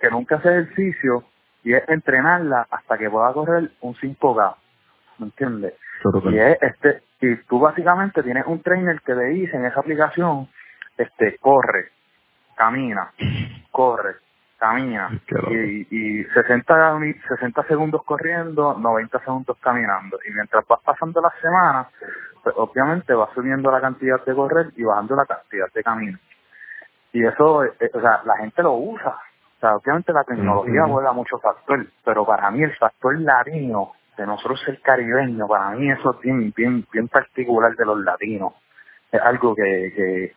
que nunca hace ejercicio y es entrenarla hasta que pueda correr un 5K, ¿me entiendes? Y es este, y tú básicamente tienes un trainer que te dice en esa aplicación, este, corre, camina, corre, camina y, y 60, mi- 60 segundos corriendo, 90 segundos caminando. Y mientras vas pasando las semanas, pues obviamente vas subiendo la cantidad de correr y bajando la cantidad de caminar. Y eso, eh, o sea, la gente lo usa. O sea, obviamente la tecnología Ujú. juega mucho factor, pero para mí el factor latino, de nosotros ser caribeños, para mí eso es bien, bien, bien particular de los latinos. Es algo que, que,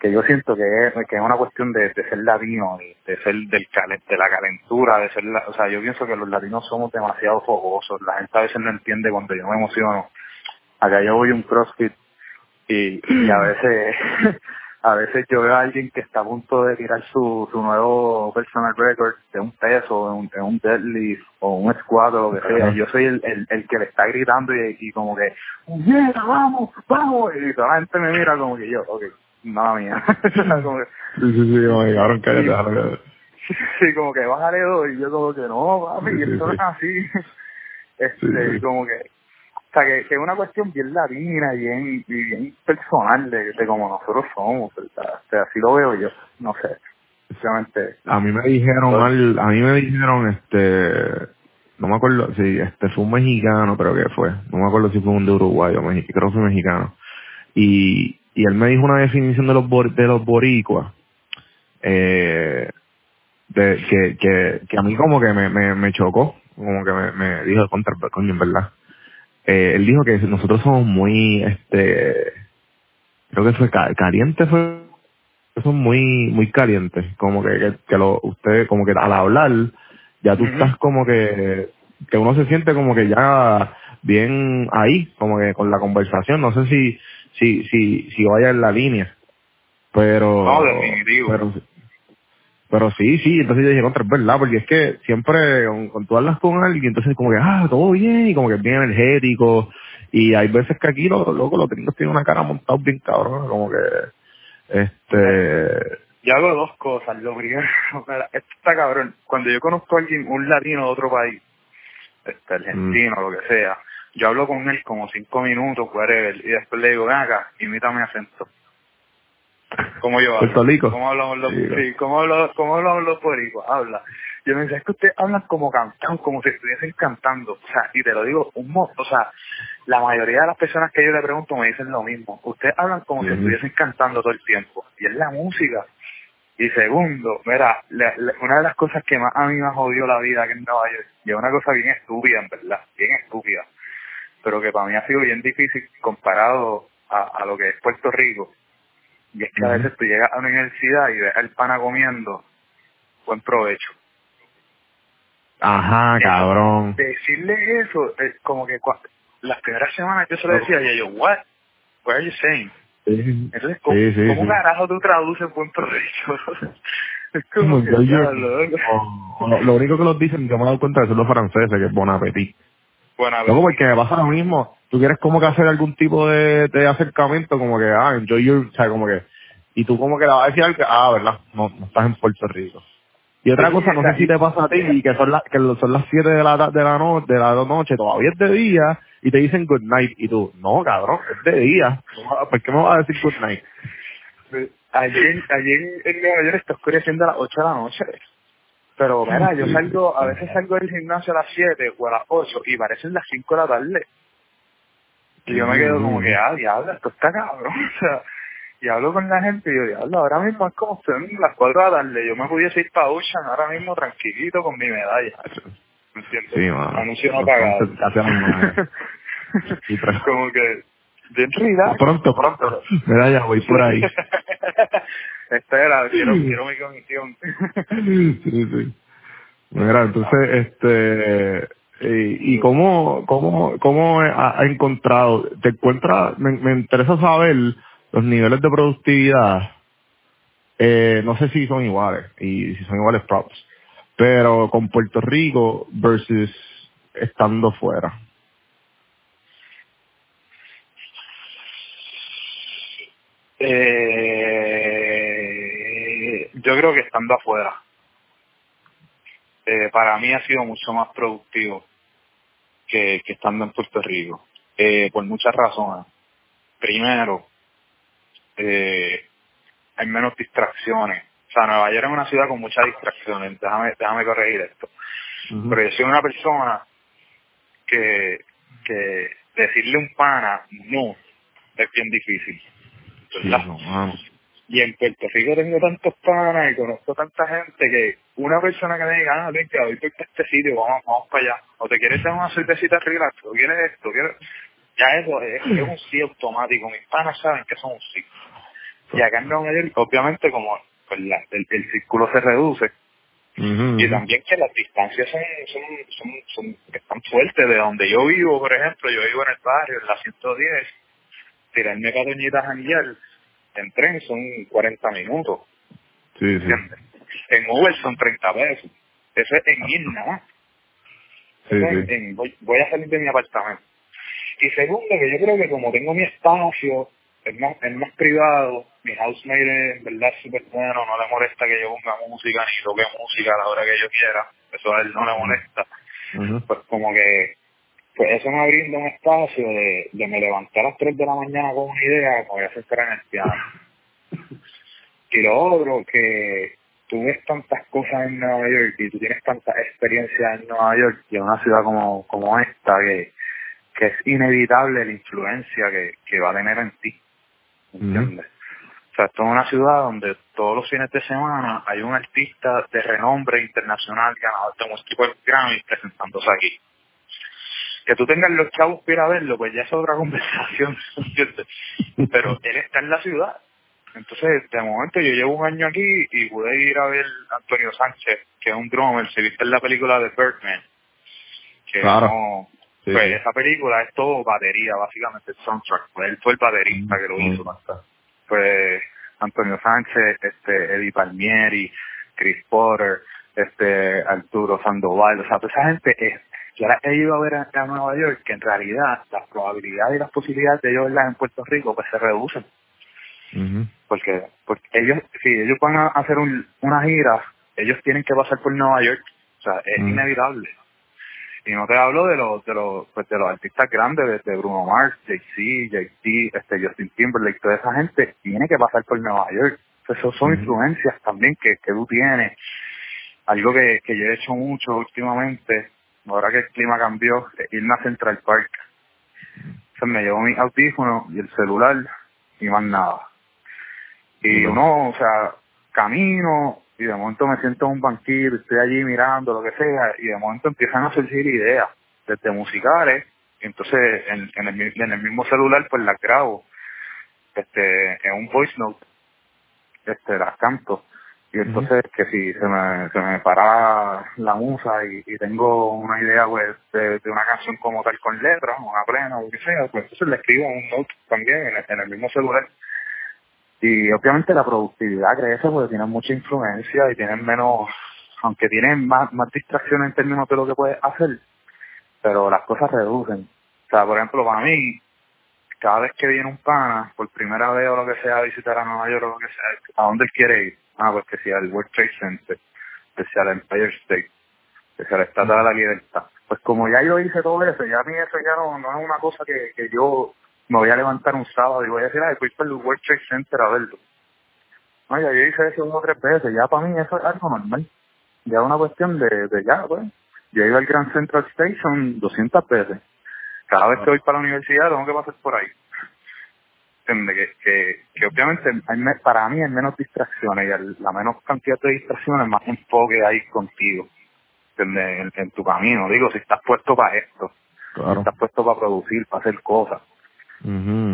que yo siento que es, que es una cuestión de, de ser latino de ser del de la calentura, de ser, la- o sea, yo pienso que los latinos somos demasiado fogosos, la gente a veces no entiende cuando yo me emociono. Acá yo voy a un CrossFit y, y a veces a veces yo veo a alguien que está a punto de tirar su, su nuevo personal record de un peso, de un, de un deadlift o un squat o lo que sea. Yo soy el, el, el que le está gritando y, y como que, ¡Mira, vamos, vamos! Y toda la gente me mira como que yo, ok, nada mía. como que, Sí, sí, sí, como que cabrón, cállate, que- sí, como que bájale dos y yo como que no, papi, Sí, sí, esto no sí. es así. Este, como que, o sea, que, que es una cuestión bien latina y bien, y bien personal de, de como nosotros somos, ¿verdad? O sea, así lo veo yo, no sé, obviamente. A mí me dijeron, al, a mí me dijeron, este, no me acuerdo, si este fue un mexicano, creo que fue, no me acuerdo si fue un de Uruguay o creo que fue mexicano. Y, y él me dijo una definición de los bor- de los boricuas, eh, de, que, que, que a mí como que me, me, me chocó, como que me, me dijo contra, coño, en verdad. Eh, él dijo que nosotros somos muy, este, creo que fue ca- caliente, fue son muy muy calientes como que, que, que lo usted como que al hablar ya tú estás como que que uno se siente como que ya bien ahí como que con la conversación no sé si si si si vaya en la línea pero No, definitivo. pero pero sí sí entonces yo dije contra es verdad porque es que siempre con, con tú hablas con alguien entonces como que ah todo bien y como que es bien energético y hay veces que aquí los locos los gringos tienen una cara montada bien cabrón como que este Yo hago dos cosas. Lo primero, esto está cabrón. Cuando yo conozco a alguien, un latino de otro país, este, argentino, lo que sea, yo hablo con él como cinco minutos, whatever, y después le digo, ven acá, imítame mi acento. ¿Cómo yo hablo? Puerto Rico. ¿Cómo hablamos los, Sí, sí, ¿cómo hablo- cómo hablamos los boricuas? Habla. Yo me dice, es que ustedes hablan como cantan, como si estuviesen cantando. O sea, y te lo digo, un mo o sea, la mayoría de las personas que yo le pregunto me dicen lo mismo. Ustedes hablan como si estuviesen cantando todo el tiempo. Y es la música. Y segundo, mira, la- la- una de las cosas que más a mí me ha jodido la vida aquí en Nueva York, y es una cosa bien estúpida, en verdad, bien estúpida, pero que para mí ha sido bien difícil comparado a, a lo que es Puerto Rico. Y es que a veces tú llegas a la universidad y ves al pana comiendo, buen provecho. ajá cabrón Decirle eso, es como que las primeras semanas yo se lo decía, y yo, what? What are you saying? Sí. Entonces, ¿cómo, Sí, sí, ¿cómo sí. carajo tú traduces buen provecho? es como que, yo- lo, lo único que los dicen, yo me he dado cuenta de son los franceses, que es bon appetit. Luego porque me pasa lo mismo, tú quieres como que hacer algún tipo de, de acercamiento, como que, ah, enjoy your, o sea, como que, y tú como que le vas a decir algo que, ah, verdad, no, no estás en Puerto Rico. Y otra Sí, cosa, no sé si te pasa a ti, y que son las, que son las 7 de la, de la no- de la noche, todavía es de día, y te dicen good night, y tú, no, cabrón, es de día, ¿por qué me vas a decir good night? Ayer, ayer en Nueva York está oscureciendo a las 8 de la noche. Pero mira, yo salgo, a veces salgo del gimnasio a las 7 o a las 8 y parecen las 5 de la tarde. Y yo me quedo como que, ah, diablo, esto está cabrón. O sea, y hablo con la gente y yo, diablo, ahora mismo es como son las 4 de la tarde. Yo me pudiese ir para Ocean ahora mismo tranquilito con mi medalla. ¿Me entiendes? Sí, mano. Anuncio no pagado. como que, bien relax. Pronto, pronto. Ya voy por ahí. Espera, quiero, quiero mi comisión. sí, sí. Mira, entonces, este, y, y cómo, cómo, cómo ha, ha encontrado, te encuentra, me, me interesa saber los niveles de productividad, eh, no sé si son iguales, y si son iguales props, pero con Puerto Rico versus estando fuera. Eh, yo creo que estando afuera, eh, para mí ha sido mucho más productivo que, que estando en Puerto Rico, eh, por muchas razones. Primero, eh, hay menos distracciones. O sea, Nueva York es una ciudad con muchas distracciones. Déjame, déjame corregir esto. Pero yo soy una persona que, que decirle un pana no es bien difícil. ¿verdad? no. Y en Puerto Rico tengo tantos panas y conozco tanta gente que una persona que me diga, ah, venga, voy por este sitio, vamos, vamos para allá. O te quieres dar una cervecita relax, o quieres esto, quieres... Ya eso es, es un sí automático. Mis panas saben que son un sí. Y acá en Nueva York, obviamente, como pues, la- el, el círculo se reduce, y también que las distancias son, son, son, son- están fuertes de donde yo vivo, por ejemplo, yo vivo en el barrio, en la 110, tirarme Catoñitas a Anillar en tren son 40 minutos, Sí. En Uber son 30 pesos, eso es en ir nada más. Sí, en- voy, voy a salir de mi apartamento. Y segundo, que yo creo que como tengo mi espacio, es más, es más privado, mi housemate es verdad súper bueno, no le molesta que yo ponga música ni toque música a la hora que yo quiera, eso a él no le molesta. Pues como que, pues eso me brinda un espacio de, de me levantar a las 3 de la mañana con una idea, como voy a hacer en el piano. Y lo otro, que tú ves tantas cosas en Nueva York y tú tienes tanta experiencia en Nueva York y en una ciudad como, como esta que, que es inevitable la influencia que, que va a tener en ti. ¿Entiendes? O sea, esto es una ciudad donde todos los fines de semana hay un artista de renombre internacional ganador de múltiples Grammy presentándose aquí. Que tú tengas los chavos para ir a verlo, pues ya es otra conversación, ¿entiendes? Pero él está en la ciudad. Entonces, de momento yo llevo un año aquí y pude ir a ver a Antonio Sánchez, que es un drummer, se viste en la película de Birdman. Que Claro. no- Sí, pues esa película es todo batería, básicamente, el soundtrack. Pues él fue el baterista que lo Mm, hizo pues Antonio Sánchez, este Eddie Palmieri, Chris Potter, este Arturo Sandoval, o sea, toda esa gente es, yo la he ido a ver a, a Nueva York que en realidad las probabilidades y las posibilidades de yo verlas en Puerto Rico pues se reducen. Porque porque ellos si ellos van a hacer un- una gira ellos tienen que pasar por Nueva York. O sea es Mm. inevitable. Y no te hablo de los de los pues de los artistas grandes desde Bruno Mars Jay-Z Jay-Z este Justin Timberlake toda esa gente tiene que pasar por Nueva York. Entonces, son Ujú. influencias también que, que tú tienes. Algo que, que yo he hecho mucho últimamente ahora que el clima cambió es irme a Central Park. Entonces me llevo mi audífono y el celular y más nada. Y uno, o sea, camino y de momento me siento en un banquillo, estoy allí mirando lo que sea y de momento empiezan a surgir ideas desde musicales y entonces en, en, el, en el mismo celular pues las grabo este en un voice note este las canto y entonces que si se me, se me para la musa y, y tengo una idea pues de, de una canción como tal con letras, una plena o lo que sea, pues entonces le escribo un note también en el, en el mismo celular y obviamente la productividad crece porque tienen mucha influencia y tienen menos, aunque tienen más, más distracción en términos de lo que puedes hacer, pero las cosas reducen. O sea, por ejemplo, para mí, cada vez que viene un pana, por primera vez o lo que sea, a visitar a Nueva York o lo que sea, ¿a dónde él quiere ir? Ah, pues que sea el World Trade Center, que sea el Empire State, que sea la Estatua de la Libertad. Pues como ya yo hice todo eso, ya a mí eso ya no, no es una cosa que, que yo me voy a levantar un sábado y voy a decir, ay, voy para el World Trade Center a verlo. No, ya yo hice eso una o tres veces, ya para mí eso es algo normal. Ya es una cuestión de, de ya, pues. Yo he ido al Grand Central Station 200 veces. Cada vez que voy para la universidad tengo que pasar por ahí. ¿Entiendes? Que, que, que obviamente hay me- para mí hay menos distracciones y la menos cantidad de distracciones, más enfoque hay contigo. ¿Entiendes? En, en tu camino. Digo, si estás puesto para esto, si estás puesto para producir, para hacer cosas.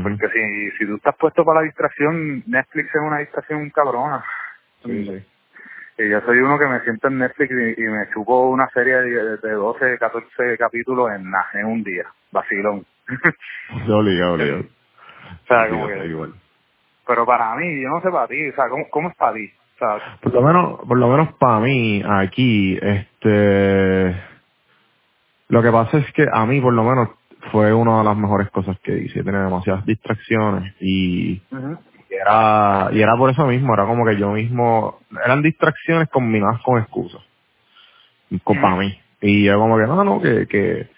Porque si, si tú estás puesto para la distracción, Netflix es una distracción cabrona. Sí, sí. Y yo soy uno que me siento en Netflix y, y me chupo una serie de, de 12, 14 capítulos en, en un día. Vacilón. Yo obligado, obligado. O sea, Sí, como que- igual. pero para mí, yo no sé para ti, o sea, ¿cómo, cómo es para ti? O sea, Por lo menos, por lo menos para mí, aquí, este, lo que pasa es que a mí, por lo menos, fue una de las mejores cosas que hice. Tenía demasiadas distracciones y, y era, y era por eso mismo, era como que yo mismo, eran distracciones combinadas con excusas. Con, para mí. Y yo como que, no, no, que, que,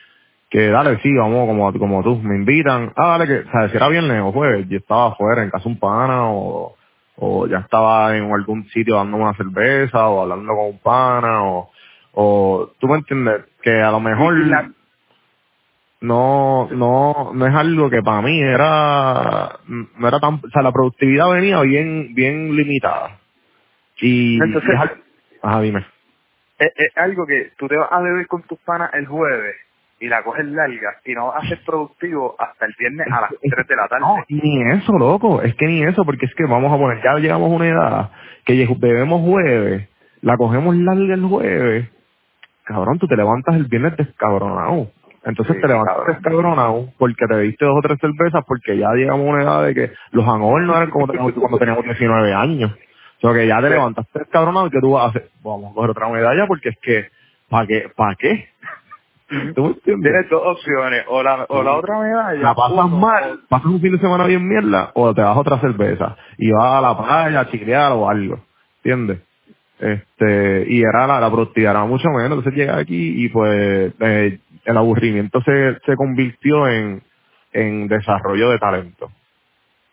que dale, sí, vamos, como, como tú, me invitan, ah, dale, que, o sea, si era viernes o jueves, yo estaba afuera en casa un pana o, o ya estaba en algún sitio dándome una cerveza o hablando con un pana o, o tú me entiendes que a lo mejor La- no no no es algo que para mí era no era tan o sea la productividad venía bien bien limitada. Y Entonces- y es ajá dime. es, es algo que tú te vas a beber con tus panas el jueves y la coges larga y no vas a ser productivo hasta el viernes a las 3 de la tarde. No, ni eso, loco. Es que ni eso, porque es que vamos a poner, ya llegamos a una edad que bebemos jueves, la cogemos larga el jueves. Cabrón, tú te levantas el viernes descabronado. Entonces Sí, te levantas descabronado porque te diste dos o tres cervezas porque ya llegamos a una edad de que los hangovers no eran como teníamos cuando teníamos 19 años. O sea, que ya te Sí. levantas descabronado y que tú vas a hacer, vamos a coger otra medalla porque es que, ¿para qué? ¿Para qué? ¿Tú me entiendes? Tienes dos opciones, o la, o la otra medalla. la pasas uno, mal, pasas un fin de semana bien mierda, o te das otra cerveza y vas a la playa a chilear o algo, ¿entiendes? Este, y era la, la productividad era mucho menos, entonces llegué aquí y pues eh, el aburrimiento se, se convirtió en, en desarrollo de talento.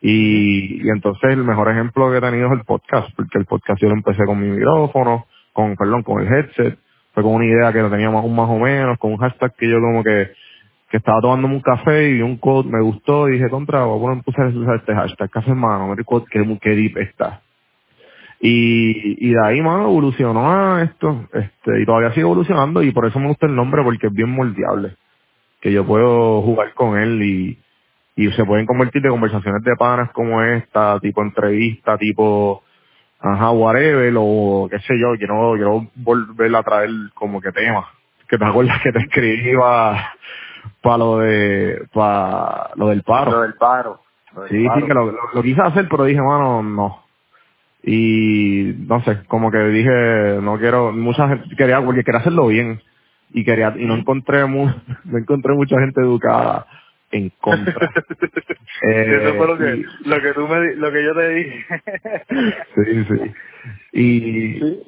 Y, y entonces el mejor ejemplo que he tenido es el podcast, porque el podcast yo lo empecé con mi micrófono, con, perdón, con el headset, fue con una idea que lo teníamos un más o menos, con un hashtag que yo como que, que estaba tomándome un café y un quote, me gustó y dije, contra, voy a poner puse a usar este hashtag, café hermano, mira el qué, qué deep está. Y, y de ahí, mano, evolucionó a esto, este, y todavía sigue evolucionando y por eso me gusta el nombre porque es bien moldeable. Que yo puedo jugar con él y, y se pueden convertir de conversaciones de panas como esta, tipo entrevista, tipo, ajá, whatever, o qué sé yo, quiero, quiero volver a traer como que temas. Que te acuerdas que te escribí para lo de, para lo del paro. Lo del paro. lo del Sí, sí, paro. que lo, lo, lo quise hacer, pero dije, mano, no. Y no sé, como que dije, no quiero, mucha gente quería, porque quería hacerlo bien. Y quería, y no encontré mu, no encontré mucha gente educada en contra. Eh, Eso fue lo que, y- lo que tú me, lo que yo te dije. sí, sí. Y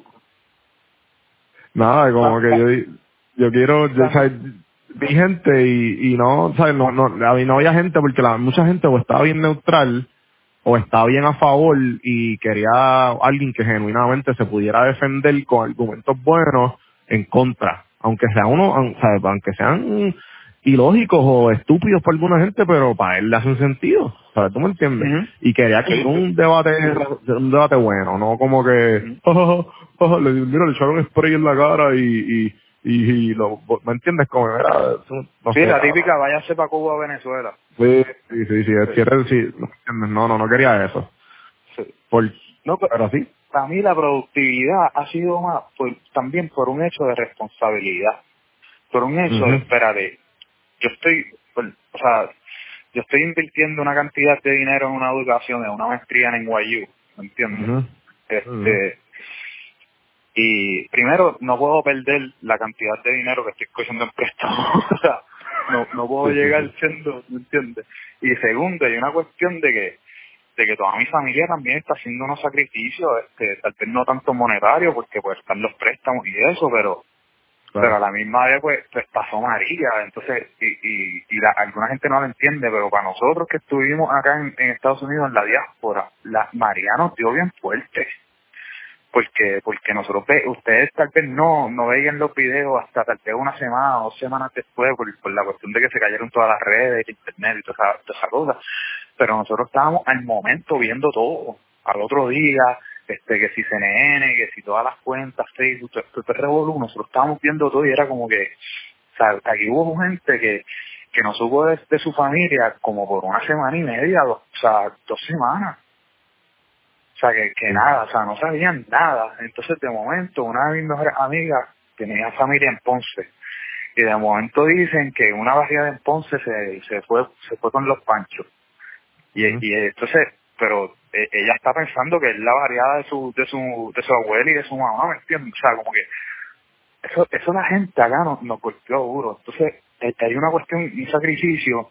nada, como que yo, yo quiero, yo, o sea, vi gente y, y no, ¿sabes? No, no, a mí no había gente porque la, mucha gente o estaba bien neutral o estaba bien a favor y quería alguien que genuinamente se pudiera defender con argumentos buenos en contra, aunque sea uno, aun- ¿sabes? aunque sean ilógicos o estúpidos para alguna gente, pero para él le hacen sentido, ¿sabes? ¿Tú me entiendes? Y quería que un debate, un debate bueno, no como que, "Ja, ja, ja, ja, ja, le, mira, le echaron spray en la cara y, y, y, y lo, ¿me entiendes? Como era, no sí, sé, la típica, váyase para Cuba o Venezuela. Sí, sí, sí, sí, eres- sí, no, no, no, quería eso. Sí. Por, No, pero pero sí. para mí la productividad ha sido más por- también por un hecho de responsabilidad, por un hecho Ujú. de, espérate, yo estoy, por- o sea, yo estoy invirtiendo una cantidad de dinero en una educación, en una maestría en NYU, ¿me entiendes? Este, y primero, no puedo perder la cantidad de dinero que estoy cogiendo en préstamo. o sea, no, no puedo llegar siendo, ¿me entiendes? Y segundo, hay una cuestión de que de que toda mi familia también está haciendo unos sacrificios, este, tal vez no tanto monetarios, porque pues están los préstamos y eso, pero Pero a la misma vez pues, pues pasó María, entonces, y, y, y la- alguna gente no lo entiende, pero para nosotros que estuvimos acá en, en Estados Unidos en la diáspora, la María nos dio bien fuerte, porque porque nosotros, ustedes tal vez no no veían los videos hasta tal vez una semana o dos semanas después, por, la cuestión de que se cayeron todas las redes, el internet y toda esa, toda esa cosa, pero nosotros estábamos al momento viendo todo, al otro día, este que si CNN, que si todas las cuentas, Facebook, todo este revolú, nosotros estábamos viendo todo y era como que, o sea, aquí hubo gente que, que no supo de, de su familia como por una semana y media, dos, o sea, dos semanas. O sea, que, que nada, o sea, no sabían nada. Entonces, de momento, una de mis mejores amigas tenía familia en Ponce. Y de momento dicen que una barriada en Ponce se, se fue se fue con los panchos. Y, Ujú. y entonces, pero eh, ella está pensando que es la variada de su, de su, de su abuela y de su mamá, ¿me entiendes? O sea, como que eso, eso la gente acá nos, nos golpeó duro. Entonces, hay una cuestión, un sacrificio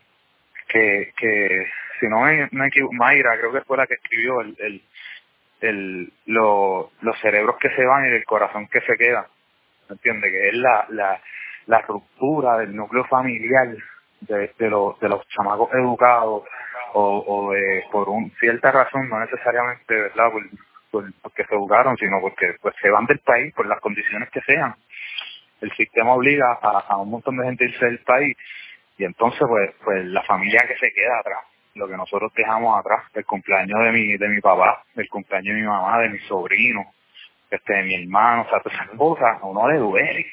que, que si no me, me equivoco, Mayra creo que fue la que escribió el, el, el, lo- los cerebros que se van y el corazón que se queda. ¿Me entiendes? Que es la, la, la ruptura del núcleo familiar de, de, los, de los chamacos educados o, o de, por un, cierta razón, no necesariamente, ¿verdad? Por, por- porque se educaron, sino porque pues se van del país por las condiciones que sean. El sistema obliga a, a un montón de gente a irse del país y entonces pues, pues la familia que se queda atrás, lo que nosotros dejamos atrás, el cumpleaños de mi, de mi papá, el cumpleaños de mi mamá, de mi sobrino, este, de mi hermano, o sea, todas esas cosas, a uno le duele,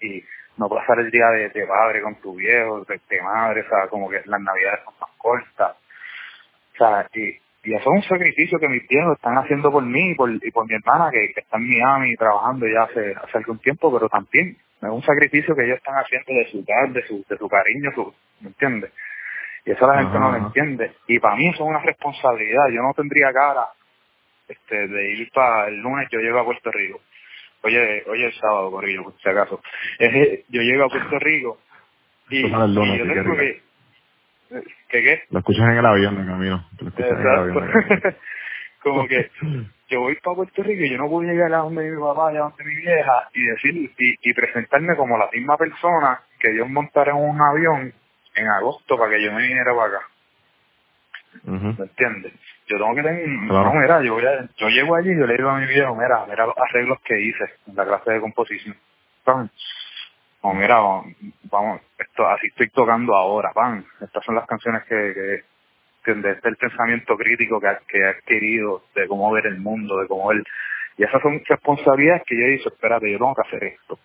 y no pasar el día de, de padre con tu viejo, de, de madre, o sea, como que las navidades son más cortas, o sea, y, y eso es un sacrificio que mis viejos están haciendo por mí y por, y por mi hermana que, que está en Miami trabajando ya hace, hace algún tiempo, pero también es un sacrificio que ellos están haciendo de su tal, de su, de su cariño, su, ¿me entiendes? Y eso la gente no lo entiende. Y para mí eso es una responsabilidad. Yo no tendría cara este de ir para el lunes, yo llego a Puerto Rico. Oye, oye el sábado, Corillo, por si acaso. Yo llego a Puerto Rico y, y yo tengo que... ¿Qué qué? Lo escuchas en el avión de camino. Lo escuchas en el avión camino. Como que yo voy para Puerto Rico y yo no puedo llegar a donde mi papá y a donde mi vieja y decir y, y presentarme como la misma persona que Dios montara en un avión en agosto para que yo me viniera para acá. ¿Me entiendes? Yo tengo que tener... Claro. No, mira, yo, voy a- yo llego allí y yo le digo a mi viejo, mira, mira los arreglos que hice en la clase de composición. Pan. O mira, vamos, esto así estoy tocando ahora, pan. Estas son las canciones que, que ¿entiendes? Este es el pensamiento crítico que, ha- que he adquirido de cómo ver el mundo, de cómo ver... Y esas son responsabilidades que yo he dicho, espérate, yo tengo que hacer esto.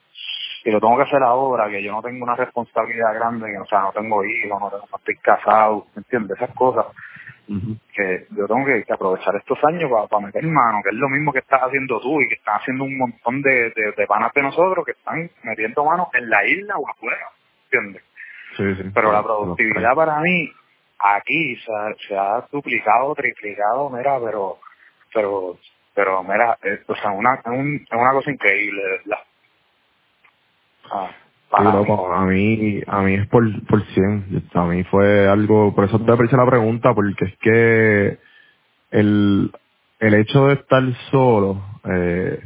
Y lo tengo que hacer ahora, que yo no tengo una responsabilidad grande, que o sea, no tengo hijos, no, tengo- no estoy casado, ¿me entiendes? Esas cosas Que yo tengo que, que aprovechar estos años para, meter mano, que es lo mismo que estás haciendo tú y que están haciendo un montón de, de, de panas de nosotros que están metiendo mano en la isla o afuera, ¿entiendes? Sí, sí. Pero la productividad para mí aquí se ha, se ha duplicado, triplicado, mira, pero, pero, pero mira, es, o sea, una, es, un- es una cosa increíble, verdad. Ah, para loco, a mí, a mí es por, por 100. A mí fue algo, por eso te aprecio la pregunta, porque es que el, el hecho de estar solo, eh,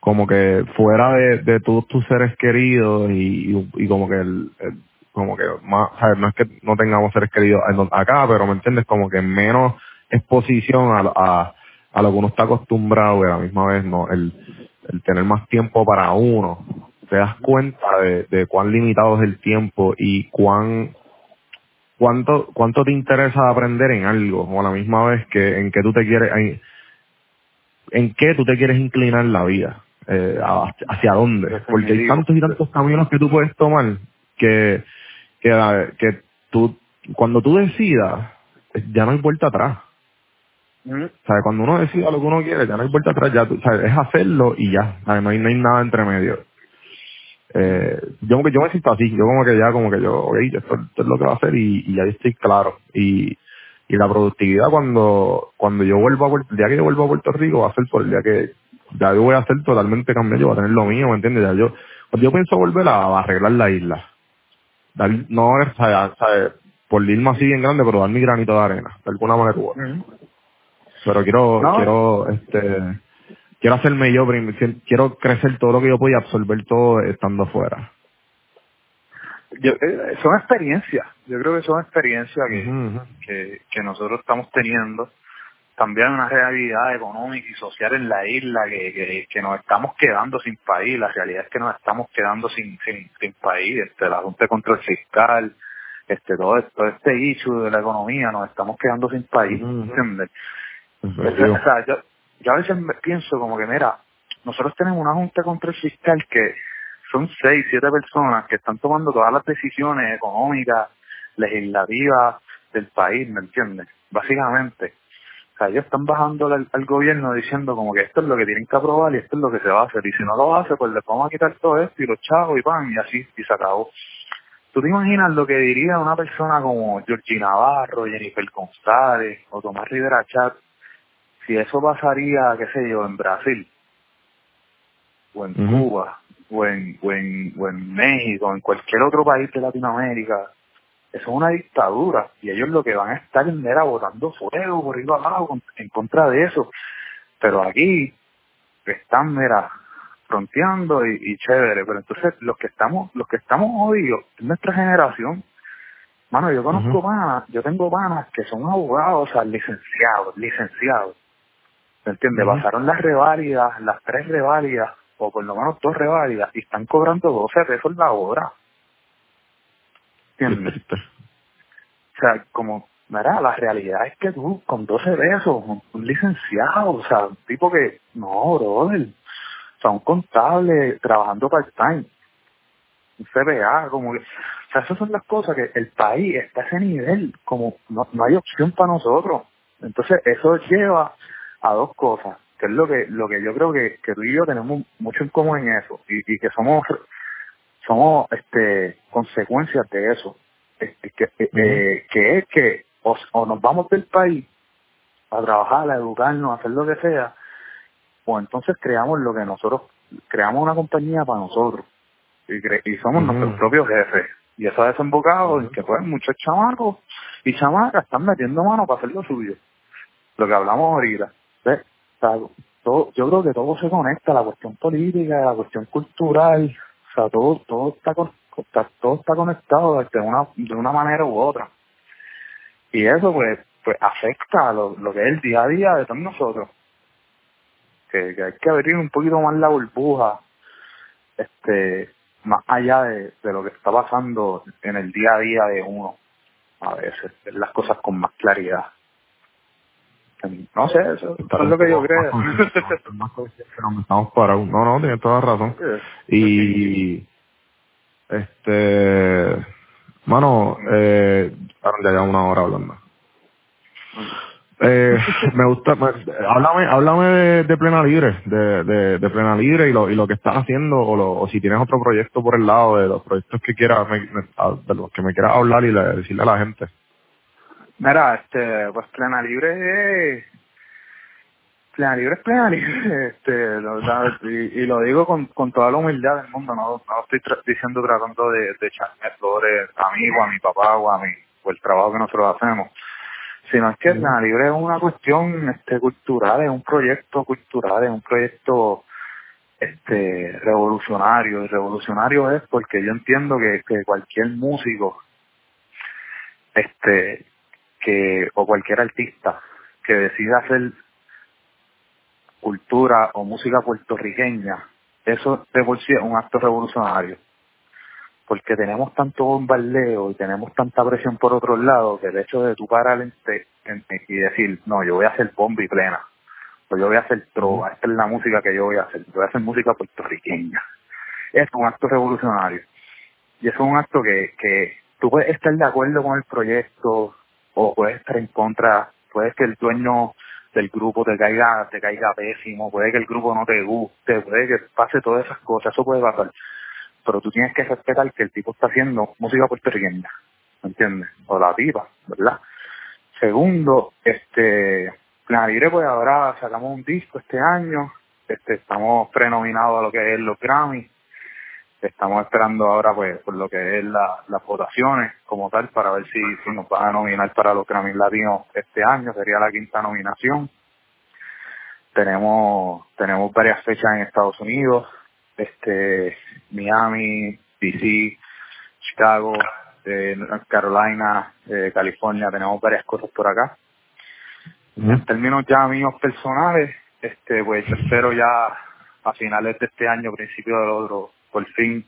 como que fuera de, de todos tus seres queridos y, y, y como que el, el- como que más, ¿sabes? no es que no tengamos seres queridos acá, pero me entiendes, como que menos exposición a, a, a lo que uno está acostumbrado y a la misma vez no, el, el tener más tiempo para uno, te das cuenta de, de cuán limitado es el tiempo y cuán cuánto cuánto te interesa aprender en algo o a la misma vez que en que tú te quieres en, en qué tú te quieres inclinar la vida eh, hacia dónde porque hay tantos y tantos caminos que tú puedes tomar que que, que tú cuando tú decidas ya no hay vuelta atrás o sea, cuando uno decida lo que uno quiere, ya no hay vuelta atrás, ya tú, sabes, es hacerlo y ya, ¿sabes? No hay, no hay nada entre medio. Eh, yo, yo me siento así, yo como que ya, como que yo, ok, esto, esto es lo que va a hacer y, y ahí estoy claro. Y, y la productividad cuando, cuando yo vuelva a Puerto, el día que yo vuelva a Puerto Rico va a ser por el día que ya yo voy a ser totalmente cambiado, yo voy a tener lo mío, ¿me entiendes? Ya yo, cuando yo pienso volver a, a arreglar la isla, dar, no, o sea, ¿sabes? por irme así bien grande, pero dar mi granito de arena, de alguna manera u otra Ujú. pero quiero No. quiero este quiero hacerme yo quiero crecer todo lo que yo puedo y absorber todo estando fuera Yo, eh, son experiencias, yo creo que son experiencias que, que, que nosotros estamos teniendo. También una realidad económica y social en la isla que, que, que nos estamos quedando sin país. La realidad es que nos estamos quedando sin, sin, sin país. Este, la Junta de Control Fiscal, este, todo, esto, este issue de la economía, nos estamos quedando sin país. O sea, yo, yo a veces me pienso como que, mira, nosotros tenemos una junta de control fiscal que son seis, siete personas que están tomando todas las decisiones económicas, legislativas del país, ¿me entiendes? Básicamente. O sea, ellos están bajando al, gobierno diciendo como que esto es lo que tienen que aprobar y esto es lo que se va a hacer. Y si no lo hace, pues les vamos a quitar todo esto y los chavos y pan y así, y se acabó. ¿Tú te imaginas lo que diría una persona como Georgina Navarro, Jennifer González o Tomás Rivera Chat si eso pasaría, qué sé yo, en Brasil, o en. Cuba, o en, o, en, o en México, o en cualquier otro país de Latinoamérica, eso es una dictadura y ellos lo que van a estar era botando fuego por ir abajo en contra de eso. Pero aquí están, mira, fronteando y, y chévere, pero entonces los que estamos, los que estamos jodidos es nuestra generación, Mano, yo conozco panas, yo tengo panas que son abogados, o sea, licenciados, licenciados. ¿Me entiendes? Pasaron las reválidas, las tres reválidas, o por lo menos dos reválidas, y están cobrando 12 pesos la hora. ¿Entiendes? O sea, como, mira, la realidad es que tú, con 12 pesos, un, licenciado, o sea, un tipo que, no, brother, o sea, un contable trabajando part-time, un CBA, como que, o sea, esas son las cosas que el país está a ese nivel, como no, no hay opción para nosotros. Entonces, eso lleva a dos cosas, que es lo que, lo que yo creo que, que tú y yo tenemos mucho en común en eso, y, y que somos, somos, este, consecuencias de eso este, que, eh, eh, que es que o, o nos vamos del país a trabajar, a educarnos, a hacer lo que sea, o entonces creamos lo que nosotros, creamos una compañía para nosotros y, cre- y somos nuestros propios jefes. Y eso ha desembocado en que pues muchos chamacos y chamacas están metiendo mano para hacer lo suyo. Lo que hablamos ahorita. Todo, yo creo que todo se conecta, la cuestión política, la cuestión cultural, o sea, todo, todo está, con- todo está conectado de una, de una manera u otra. Y eso pues, pues afecta a lo, lo que es el día a día de todos nosotros. Que, hay que abrir un poquito más la burbuja, este, más allá de, de lo que está pasando en el día a día de uno, a veces, las cosas con más claridad. No sé, eso, eso es lo que yo creo. Estamos parados. No, no, tienes toda la razón. Y este mano eh ya una hora hablando eh, me gusta me- háblame háblame de, de plena libre de, de, de plena libre y lo y lo que estás haciendo o, lo, o si tienes otro proyecto por el lado de los proyectos que quieras me- me- a- de los que me quieras hablar y le- decirle a la gente Mira, este, pues plena libre es, plena libre es plena libre, este, lo- y, y lo digo con, con toda la humildad del mundo, no, no estoy tra- diciendo tratando de, de echarme flores a mí o a mi papá o a mí, o el trabajo que nosotros hacemos, sino es que plena libre es una cuestión, este, cultural, es un proyecto cultural, es un proyecto, este, revolucionario, y revolucionario es porque yo entiendo que, que cualquier músico, este, que o cualquier artista que decida hacer cultura o música puertorriqueña, eso de por sí es un acto revolucionario. Porque tenemos tanto bombardeo y tenemos tanta presión por otros lados que el hecho de tú parar en- en- y decir, no, yo voy a hacer bomba y plena, o yo voy a hacer trova, esta es la música que yo voy a hacer, yo voy a hacer música puertorriqueña. Es un acto revolucionario. Y eso es un acto que, que tú puedes estar de acuerdo con el proyecto o puedes estar en contra, puede que el dueño del grupo te caiga, te caiga pésimo, puede que el grupo no te guste, puede que pase todas esas cosas, eso puede pasar. Pero tú tienes que respetar que el tipo está haciendo música puertorriqueña, ¿me entiendes? O la pipa, ¿verdad? Segundo, este, Plena Libre, pues ahora sacamos un disco este año, este, estamos prenominados a lo que es los Grammy, estamos esperando ahora pues por lo que es la, las votaciones como tal para ver si, si nos van a nominar para los Grammy Latinos este año, sería la quinta nominación. Tenemos, tenemos varias fechas en Estados Unidos, este, Miami, DC, Chicago, eh, Carolina, eh, California, tenemos varias cosas por acá. En términos ya míos personales, este, pues yo espero ya a finales de este año, principio del otro, por fin,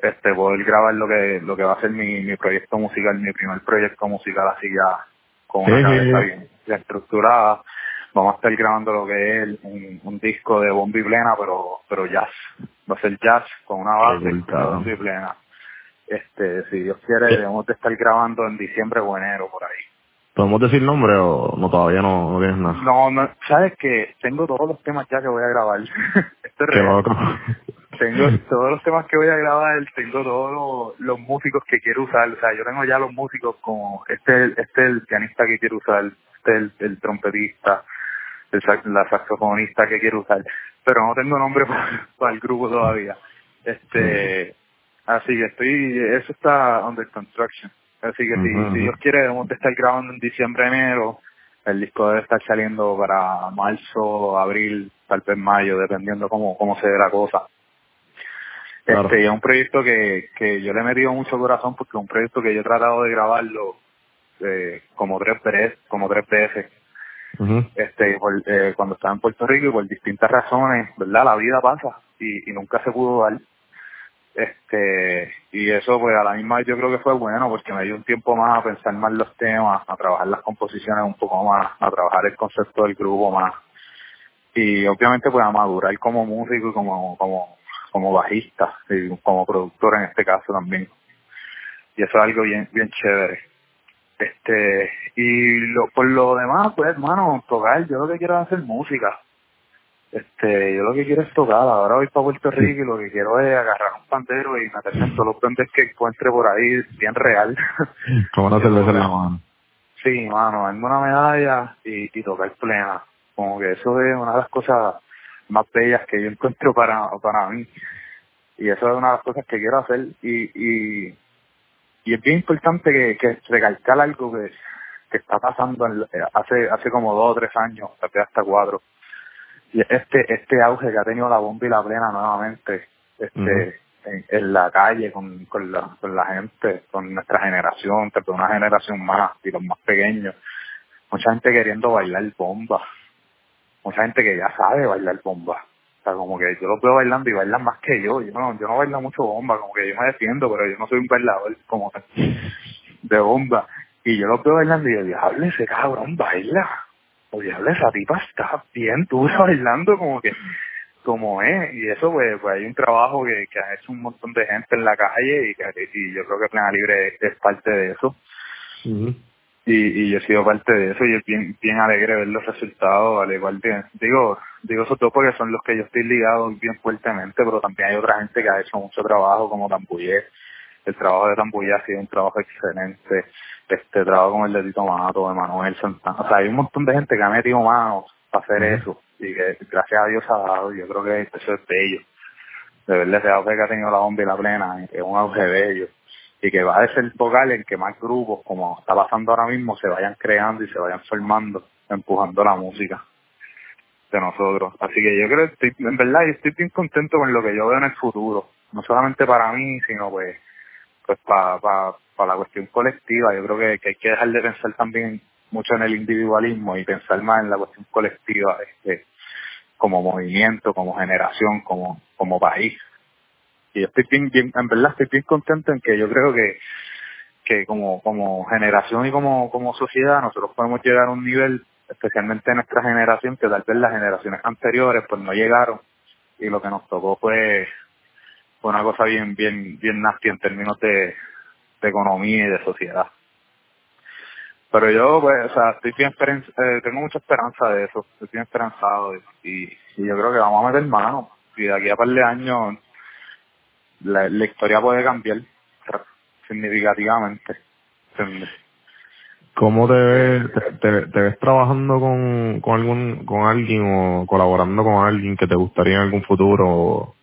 este, poder grabar lo que, lo que va a ser mi, mi proyecto musical, mi primer proyecto musical, así ya con una Sí, cabeza sí. bien, estructurada. Vamos a estar grabando lo que es un, un disco de bomba y plena, pero, pero jazz. Va a ser jazz con una base de y plena. Este, si Dios quiere, debemos de estar grabando en diciembre o enero, por ahí. podemos decir nombre o no todavía no, no tienes nada No, no, sabes que tengo todos los temas ya que voy a grabar. Esto es qué loco Tengo todos los temas que voy a grabar, tengo todos los, los músicos que quiero usar. O sea, yo tengo ya los músicos como este, es- este es el pianista que quiero usar, este es el, el trompetista, el la saxofonista que quiero usar. Pero no tengo nombre para, para el grupo todavía. Este, así que estoy, eso está under construction. Así que si, si. Dios quiere, debemos de estar grabando en diciembre, enero. El disco debe estar saliendo para marzo, abril, tal vez mayo, dependiendo cómo, cómo se dé la cosa. Claro. Este, y es un proyecto que, que yo le he metido mucho corazón porque es un proyecto que yo he tratado de grabarlo eh, como tres veces, como tres veces. Este por- eh, cuando estaba en Puerto Rico y por distintas razones verdad la vida pasa y, y nunca se pudo dar. Este y eso pues a la misma vez yo creo que fue bueno porque me dio un tiempo más a pensar más los temas a trabajar las composiciones un poco más a trabajar el concepto del grupo más. Y obviamente pues a madurar como músico y como como como bajista y como productor en este caso también. Y eso es algo bien bien chévere. Este y lo, por lo demás pues hermano tocar yo lo que quiero es hacer música. Este yo lo que quiero es tocar. Ahora voy para Puerto Rico y lo que quiero es agarrar un pandero y meterme en todos los pendes que encuentre por ahí bien real. Como una cerveza en la mano. sí mano darme una medalla y, y tocar plena. Como que eso es una de las cosas más bellas que yo encuentro para para mí y eso es una de las cosas que quiero hacer y y y es bien importante que, que recalcar algo que, que está pasando en- hace hace como dos o tres años, hasta cuatro. Y este este auge que ha tenido la bomba y la plena nuevamente este en, en la calle con, con, la, con la gente, con nuestra generación, vez una generación más y los más pequeños. Mucha gente queriendo bailar bomba. Mucha gente que ya sabe bailar bomba. O sea, como que yo los veo bailando y bailan más que yo. Yo no, yo no bailo mucho bomba, como que yo me defiendo, pero yo no soy un bailador como de bomba. Y yo los veo bailando y yo, diablo, ese cabrón baila. O diablo, esa tipa está bien dura bailando como que, como es. Y eso, pues, pues hay un trabajo que, que ha hecho un montón de gente en la calle y, que, y yo creo que Plena Libre es parte de eso. Y, y yo he sido parte de eso y es bien, bien alegre ver los resultados, al igual que, digo, digo eso todo porque son los que yo estoy ligado bien fuertemente, pero también hay otra gente que ha hecho mucho trabajo como Tambuye, el trabajo de Tambuye ha sido un trabajo excelente, este trabajo con el de Tito Mato, de Manuel Santana, o sea, hay un montón de gente que ha metido manos para hacer eso y que gracias a Dios ha dado, yo creo que eso es bello, de verdad ese auge que ha tenido la bomba y la plena, es un auge bello y que va a ser vocal en que más grupos, como está pasando ahora mismo, se vayan creando y se vayan formando, empujando la música de nosotros. Así que yo creo, estoy, en verdad, yo estoy bien contento con lo que yo veo en el futuro, no solamente para mí, sino pues, pues para para la cuestión colectiva. Yo creo que, que hay que dejar de pensar también mucho en el individualismo y pensar más en la cuestión colectiva, este, como movimiento, como generación, como, como país y estoy bien, bien, en verdad estoy bien contento en que yo creo que que como como generación y como como sociedad nosotros podemos llegar a un nivel especialmente en nuestra generación que tal vez las generaciones anteriores pues no llegaron. Y lo que nos tocó fue fue una cosa bien bien bien nasty en términos de, economía y de sociedad. Pero yo pues o sea estoy bien eh, tengo mucha esperanza de eso estoy bien esperanzado y, y yo creo que vamos a meter mano. Y de aquí a par de años la, la historia puede cambiar significativamente. ¿entiendes? ¿Cómo te ves, te, te- te ves trabajando con, con algún con alguien o colaborando con alguien que te gustaría en algún futuro,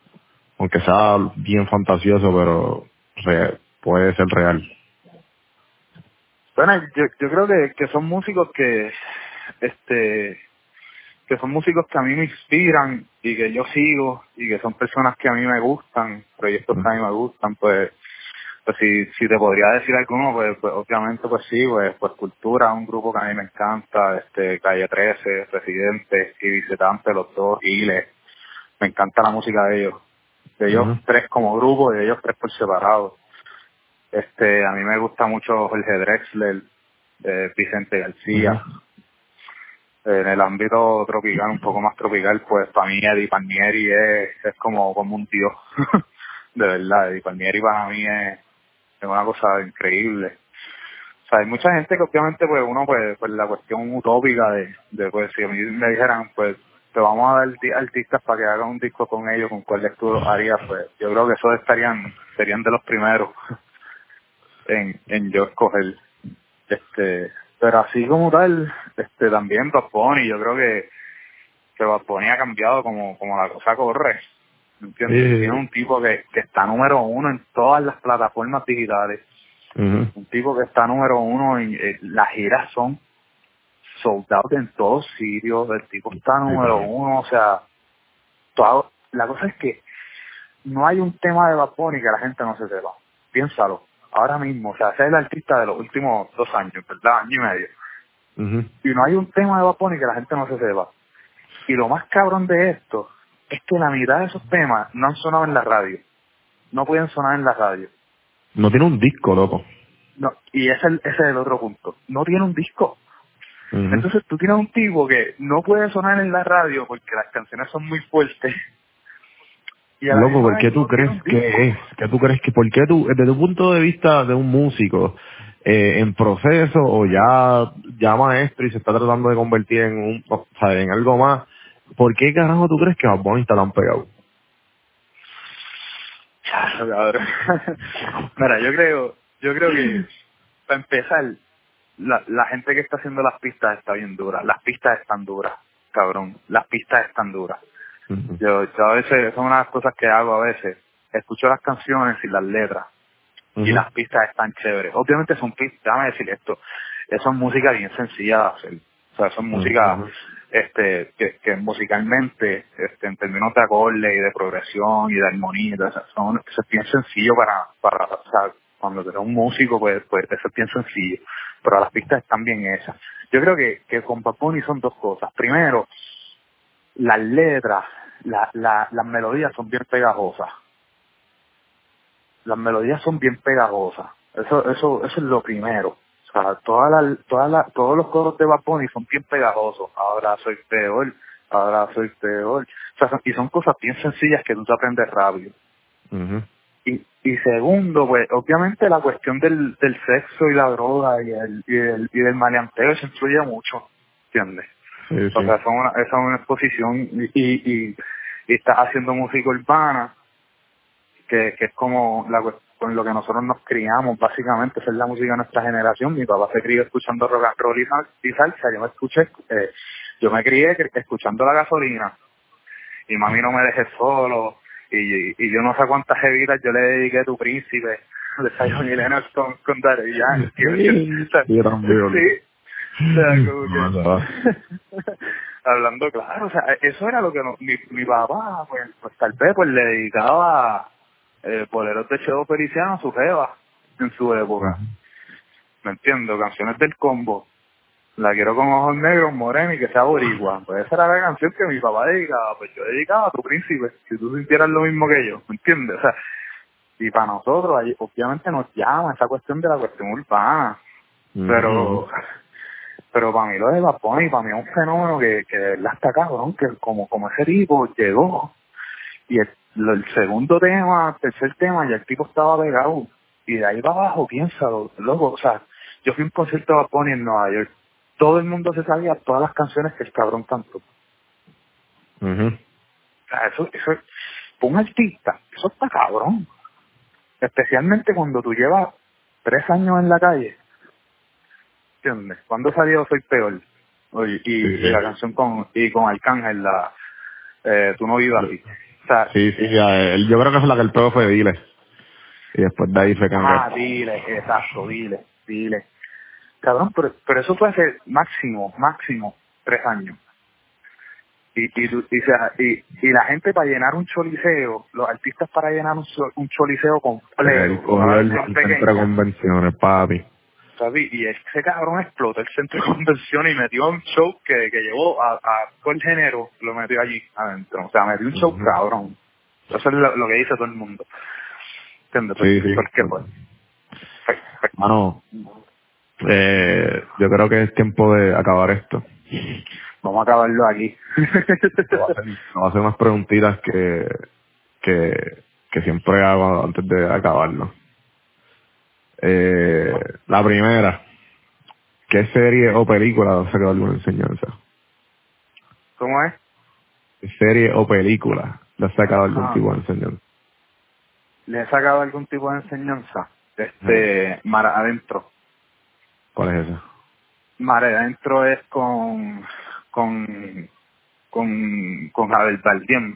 aunque sea bien fantasioso, pero re- puede ser real? Bueno, yo, yo creo que, que son músicos que, este, que son músicos que a mí me inspiran y que yo sigo y que son personas que a mí me gustan, proyectos que a mí me gustan, pues, pues si, si te podría decir alguno, pues, pues obviamente pues sí, pues, pues Cultura, un grupo que a mí me encanta, este, Calle 13, Residente y Visitante, los dos, Giles, me encanta la música de ellos, de ellos tres como grupo y de ellos tres por separado. Este, a mí me gusta mucho Jorge Drexler, eh, Vicente García. En el ámbito tropical, un poco más tropical, pues para mí Eddie Palmieri es, es como, como un dios. de verdad, Eddie Palmieri para mí es, es una cosa increíble. O sea, hay mucha gente que obviamente pues uno pues, pues la cuestión utópica de, de pues si a mí me dijeran pues te vamos a dar artistas para que hagan un disco con ellos, con cuáles tú harías, pues yo creo que esos estarían, serían de los primeros en, en yo escoger. Este, pero así como tal, este también Bad Bunny, yo creo que, que Bad Bunny ha cambiado como, como la cosa corre. ¿Entiendes? Sí. Tiene un tipo que, que está número uno en todas las plataformas digitales. Un tipo que está número uno en, las giras son sold out en todos sitios. El tipo está número uno, o sea, todo, la cosa es que no hay un tema de Bad Bunny que la gente no se sepa. Piénsalo. Ahora mismo, o sea, ese es el artista de los últimos dos años, ¿verdad? Año y medio. Y no hay un tema de Bad que la gente no se sepa. Y lo más cabrón de esto es que la mitad de esos temas no han sonado en la radio. No pueden sonar en la radio. No tiene un disco, loco. No, y ese, es el- ese es el otro punto. No tiene un disco. Entonces tú tienes un tipo que no puede sonar en la radio porque las canciones son muy fuertes. Y Loco, ¿por qué tú crees que es? ¿Qué tú crees que, por qué tú, desde tu punto de vista de un músico, eh, en proceso o ya, ya maestro y se está tratando de convertir en un, o sea, en algo más, ¿por qué carajo tú crees que Bad Bunny está tan pegado? Claro, cabrón. Mira, yo creo, yo creo que para empezar, la, la gente que está haciendo las pistas está bien dura. Las pistas están duras, cabrón. Las pistas están duras. Yo, yo a veces, son una de las cosas que hago a veces. Escucho las canciones y las letras y las pistas están chéveres. Obviamente son pistas, déjame decir esto, eso es música bien sencilla de hacer. O sea, son música este, que, que musicalmente, este, en términos de acorde y de progresión y de armonía, son, eso es bien sencillo para, para, o sea, cuando eres un músico, pues, pues eso es bien sencillo. Pero las pistas están bien hechas. Yo creo que, que con Bunny son dos cosas. Primero, las letras, la, la, las melodías son bien pegajosas. Las melodías son bien pegajosas. Eso, eso, eso es lo primero. O sea, todas las, todas las, todos los coros de Bad Bunny son bien pegajosos. Ahora soy peor, ahora soy peor. O sea, son- y son cosas bien sencillas que tú te aprendes rápido. Ujú. Y, y segundo, pues, obviamente la cuestión del, del sexo y la droga y el, y el, y del maleanteo eso influye mucho, ¿entiendes? Sí, sí. O sea, esa es una, esa es una exposición y, y, y, estás haciendo música urbana, que, que es como la, con lo que nosotros nos criamos, básicamente, esa es la música de nuestra generación. Mi papá se crió escuchando rock and roll y, sal- y salsa, yo me escuché, eh, yo me crié escuchando la gasolina, y mami no me dejé solo, y, y yo no sé cuántas jevitas yo le dediqué a tu príncipe, de Zion y Lennox con, con Daddy Yankee. Sí. O sea, como que- hablando claro, o sea, eso era lo que no- mi, mi papá, pues, pues tal vez pues le dedicaba eh, boleros de Cheo Feliciano a su jeva en su época. ¿Me entiendo? Canciones del combo. La quiero con ojos negros, morena y que sea boricua. Pues esa era la canción que mi papá dedicaba. Pues yo dedicaba a tu príncipe. Si tú sintieras lo mismo que yo, ¿me entiendes? O sea, y para nosotros, ahí, obviamente nos llama esa cuestión de la cuestión urbana pero pero para mí lo de Bad Bunny, para mí es un fenómeno que, que de verdad está cabrón, que como, como ese tipo llegó y el, segundo tema, tercer tema, ya el tipo estaba pegado y de ahí para abajo, piénsalo, loco, o sea, yo fui a un concierto de Bad Bunny en Nueva York, todo el mundo se sabía todas las canciones que el cabrón cantó. Ujú. O sea, eso, eso, un artista, eso está cabrón. Especialmente cuando tú llevas tres años en la calle. ¿Entiendes? ¿Cuándo salió Soy Peor? Y, Sí, sí. y la canción con, y con Arcángel, la, eh, Tú no vivas así. O sea, Sí, sí, ya, él- yo creo que es la que el pego fue Dile. Y después de ahí fue ah, cambiar. dile, exacto, dile, dile. Cabrón, pero, pero eso fue hace máximo, máximo, tres años. Y, y, y, sea, y, y la gente para llenar un choliseo, los artistas para llenar un, un choliseo completo, el, versión el centro de convenciones, papi. ¿Sabes? Y ese cabrón explotó el centro de convención y metió un show que, que llevó a, a todo el género, lo metió allí adentro. O sea, metió un show cabrón. Eso es lo, lo que dice todo el mundo. ¿Entiendes? Sí, sí. Porque, pues, pues, pues, Mano, eh, yo creo que es tiempo de acabar esto. vamos a acabarlo aquí. Te voy a hacer, a unas preguntitas que, que, que siempre hago antes de acabarlo. Eh, la primera, ¿qué serie o película te ha sacado alguna enseñanza? ¿Cómo es? ¿Qué serie o película le ha sacado algún Ah. tipo de enseñanza? ¿Le he sacado algún tipo de enseñanza? Este, Mar Adentro. ¿Cuál es esa? Mar Adentro es con, con, con, con Javier Bardem.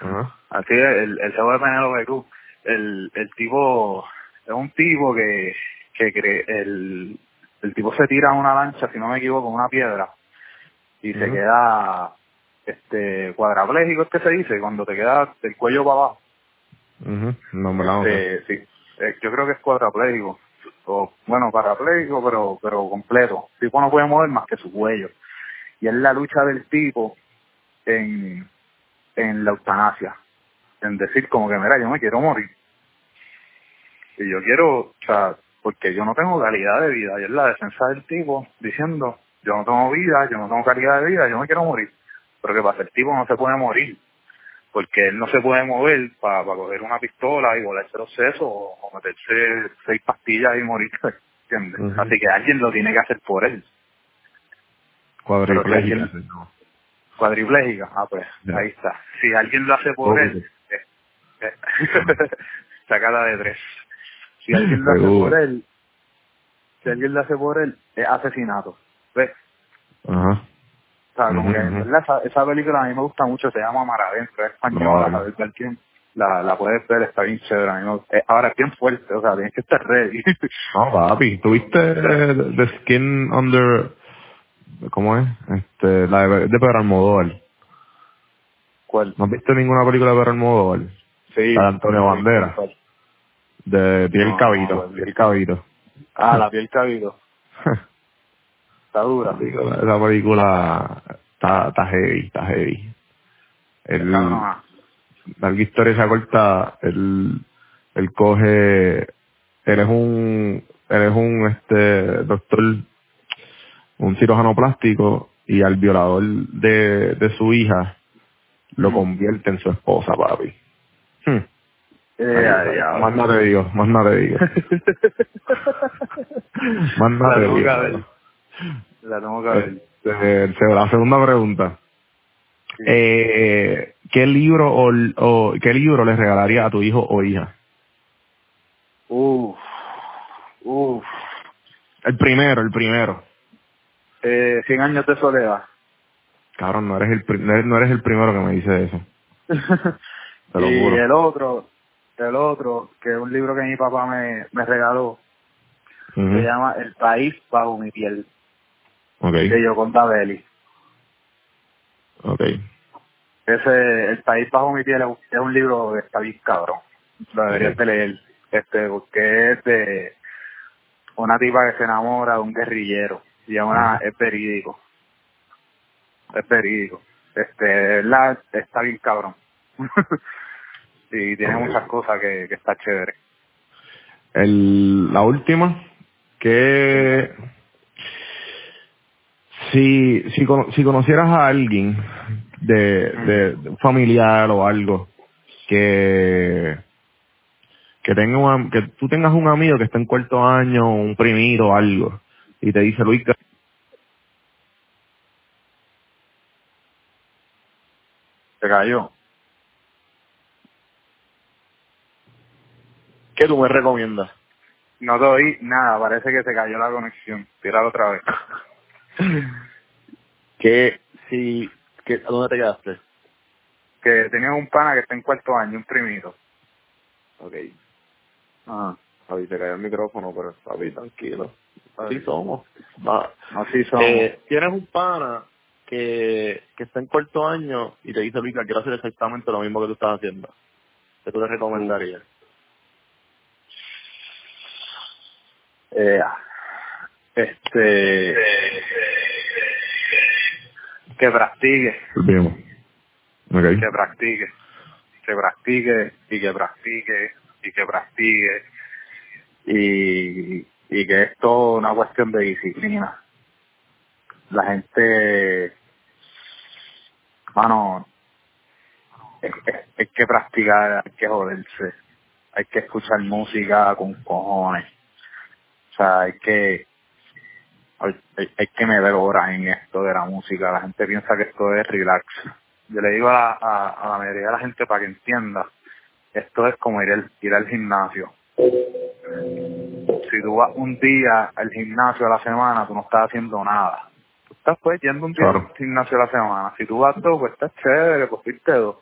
Ajá. Así es, el, el show de Penélope Cruz. El, el tipo, es un tipo que, que cree, el, el tipo se tira a una lancha, si no me equivoco, una piedra, y se queda, este, cuadrapléjico es que se dice, cuando te queda del cuello para abajo. No, no sé. Este, sí, Eh, yo creo que es cuadraplégico. O, bueno, parapléjico, pero, pero completo. El tipo no puede mover más que su cuello. Y es la lucha del tipo en, en la eutanasia. En decir como que, mira, yo me quiero morir. Y yo quiero, o sea, porque yo no tengo calidad de vida. Y es la defensa del tipo diciendo, yo no tengo vida, yo no tengo calidad de vida, yo me quiero morir. Pero que pasa, el tipo no se puede morir. Porque él no se puede mover para coger una pistola y volarse los sesos o, o meterse seis pastillas y morir. ¿Entiendes? Así que alguien lo tiene que hacer por él. No. Cuadriplégica. Ah, pues, ahí está. Si alguien lo hace por él, eh, eh, sacada de tres. Si alguien lo hace por él, si alguien lo hace por él, es asesinato. ¿Ves? Ajá. O sea, como Ujú, que, esa, esa película a mí me gusta mucho, se llama Mar Adentro, es española, No, a ver, cualquier, la, la puedes ver, está bien chévere. a mí me- eh, ahora es bien fuerte, o sea, tienes que estar ready. No, papi, ¿tuviste eh, The Skin Under... ¿Cómo es? Este, la de, de Pedro Almodóvar. ¿Cuál? ¿No has visto ninguna película de Pedro Almodóvar? Sí. La de Antonio Banderas. De Piel No, Cabito, no, Piel Cabito. Ah, la piel cabido. Está dura. Esa película- esa película está, está heavy, está heavy. El, no, larga historia esa corta, él, él coge, él es un, él es un este doctor, un cirujano plástico y al violador de, de su hija lo convierte en su esposa, papi. Hmm. Eh, más nada te digo, más nada te digo. más nada La te tengo que digo. ver. La tengo que ver. Este, la segunda pregunta. Sí. Eh, ¿Qué libro o, o qué libro le regalaría a tu hijo o hija? Uf, uf. El primero, el primero. Eh, 100 años de soledad. Cabrón, no eres el no eres, no eres el primero que me dice eso. Te lo y juro. el otro, el otro, que es un libro que mi papá me, me regaló, se llama El país bajo mi piel, Ok, de Yoconda Belli. ok. Ese, El país bajo mi piel es un- libro que está bien cabrón. Lo deberías de leer. Este, porque es de una tipa que se enamora de un guerrillero. Y es una, es verídico. Es verídico. Este, la, está bien cabrón. y tiene muchas cosas que, que está chévere. El, la última, que si, si, si conocieras a alguien de, de, de un familiar o algo que que tenga un am- que tú tengas un amigo que está en cuarto año, un primito o algo, y te dice Luis, Se cayó. ¿Qué tú me recomiendas? No te oí nada, parece que se cayó la conexión. Tíralo otra vez. Que si... Que, ¿A dónde te quedaste? Que tenía un pana que está en cuarto año, un primito. Ok. Ajá. Javi, te cayó el micrófono, pero papi, tranquilo. Así somos. Va. Así son. Eh, tienes un pana que, que está en cuarto año y te dice, Luis, quiero hacer exactamente lo mismo que tú estás haciendo. ¿Qué tú le recomendarías? Eh, este que practique, Volvemos. Ok. que practique, que practique y que practique y que practique y, y que es todo una cuestión de disciplina. La gente, mano, es- hay que practicar, hay que joderse, hay que escuchar música con cojones. O sea, hay que hay, hay, que meter horas en esto de la música. La gente piensa que esto es relax. Yo le digo a, la- a, a la mayoría de la gente para que entienda, esto es como ir, al- ir al gimnasio. Si tú vas un día al gimnasio a la semana, tú no estás haciendo nada. Tú estás pues yendo un día Claro. al gimnasio a la semana. Si tú vas dos, pues estás chévere, pues fuiste dos.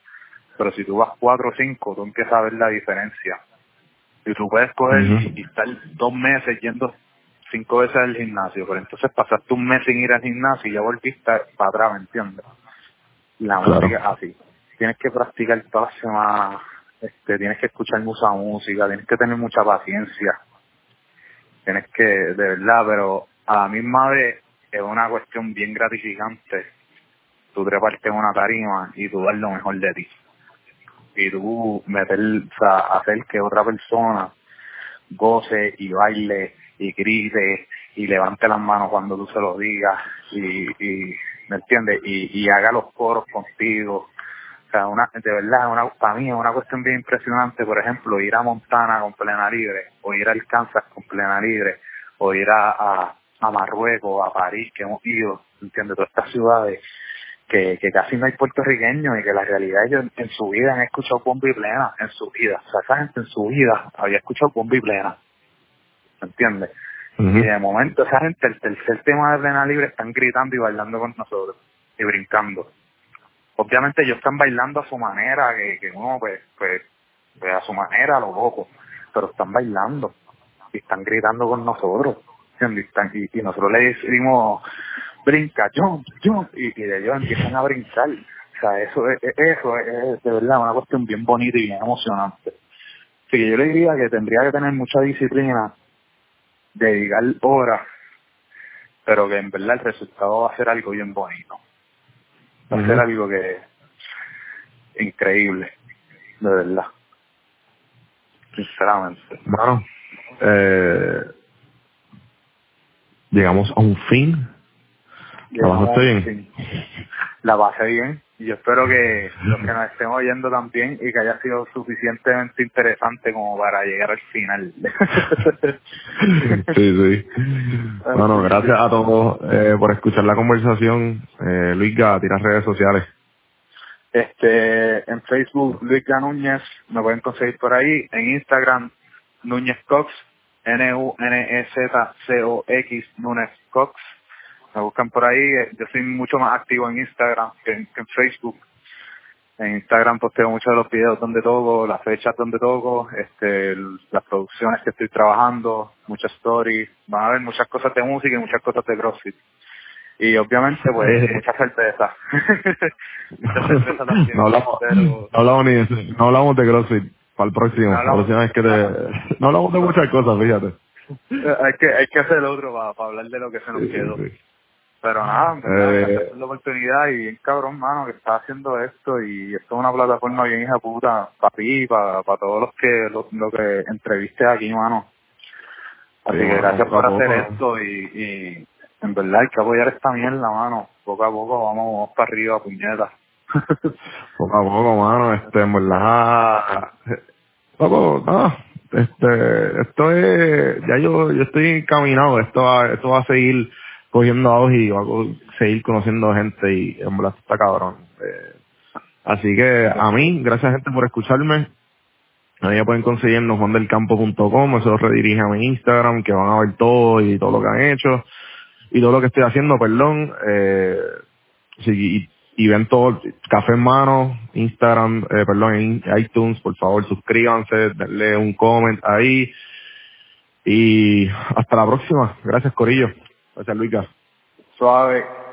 Pero si tú vas cuatro o cinco, tú empiezas a ver la diferencia. Y tú puedes coger y, y estar dos meses yendo cinco veces al gimnasio, pero entonces pasaste un mes sin ir al gimnasio y ya volviste para atrás, ¿me entiendes? La Claro. música es así. Tienes que practicar todas las semanas, este, tienes que escuchar mucha música, tienes que tener mucha paciencia, tienes que, de verdad, pero a la misma vez es una cuestión bien gratificante tú treparte en una tarima y tú dar lo mejor de ti. Y tú meter, hacer que otra persona goce y baile y grite y levante las manos cuando tú se lo digas y, y ¿me entiendes? Y, y haga los coros contigo. O sea, una, de verdad, una, para mí es una cuestión bien impresionante, por ejemplo, ir a Montana con plena libre, o ir al Kansas con plena libre, o ir a, a, a Marruecos, a París, que hemos ido, ¿entiendes? Todas estas ciudades que, que casi no hay puertorriqueños y que la realidad ellos en su vida han escuchado bomba y plena, en su vida. O sea, esa gente en su vida había escuchado bomba y plena. ¿Me entiendes? Y de momento esa gente, el tercer tema de plena libre, están gritando y bailando con nosotros y brincando. Obviamente ellos están bailando a su manera, que, que uno pues, pues, pues a su manera, a lo loco, pero están bailando y están gritando con nosotros. y, y nosotros le decimos, brinca, jump, jump, y, y de ellos empiezan a brincar. O sea, eso es, es- eso es, de verdad una cuestión bien bonita y bien emocionante. Así que yo le diría que tendría que tener mucha disciplina, dedicar horas, pero que en verdad el resultado va a ser algo bien bonito. Va a ser algo que increíble, de verdad. Sinceramente. Mano, eh, llegamos a un fin. ¿La pasaste bien? La pasé bien. Y yo espero que los que nos estén oyendo también y que haya sido suficientemente interesante como para llegar al final. sí, sí. Bueno, gracias a todos eh, por escuchar la conversación. Eh, Luis Gá, tira redes sociales. Este, en Facebook, Luis Ga Núñez, me pueden conseguir por ahí. En Instagram, Núñez Cox, N-U-N-E-Z-C-O-X, Núñez Cox. Me buscan por ahí. Eh, Yo soy mucho más activo en Instagram que en, que en Facebook. En Instagram posteo muchos de los videos donde toco, las fechas donde toco, este, las producciones que estoy trabajando, muchas stories. Van a ver muchas cosas de música y muchas cosas de CrossFit. Y obviamente, pues, Eh. mucha certeza. mucha certeza también. No hablamos, pero- no hablamos ni no hablamos de CrossFit. Para el próximo. No la hablamos- próxima vez que te... No hablamos de muchas cosas, fíjate. Hay que hay que hacer otro para, hablar de lo que se nos sí, quedó. sí. Pero nada, en verdad, Eh, gracias por la oportunidad y bien cabrón, mano, que está haciendo esto y esto es una plataforma bien hija puta para ti, para, para todos los que lo, lo que entrevistes aquí, mano. Así Sí, que gracias por hacer poco. esto y, y en verdad hay que apoyar esta mierda, mano. Poco a poco vamos, vamos para arriba, puñetas. Poco a poco, mano, este, en verdad, poco, no, este, esto es, ya yo, yo estoy encaminado, esto va, esto va a seguir cogiendo auge y va a seguir conociendo gente y en verdad está cabrón. Eh, así que a mí, gracias gente por escucharme, a mí me pueden conseguir en juandelcampo.com, eso redirige a mi Instagram, que van a ver todo y todo lo que han hecho y todo lo que estoy haciendo, perdón, eh, y, y ven todo, Café en Mano, Instagram, eh, perdón, en iTunes, por favor suscríbanse, denle un comment ahí. Y hasta la próxima. Gracias, Corillo. Gracias, Luica. Suave.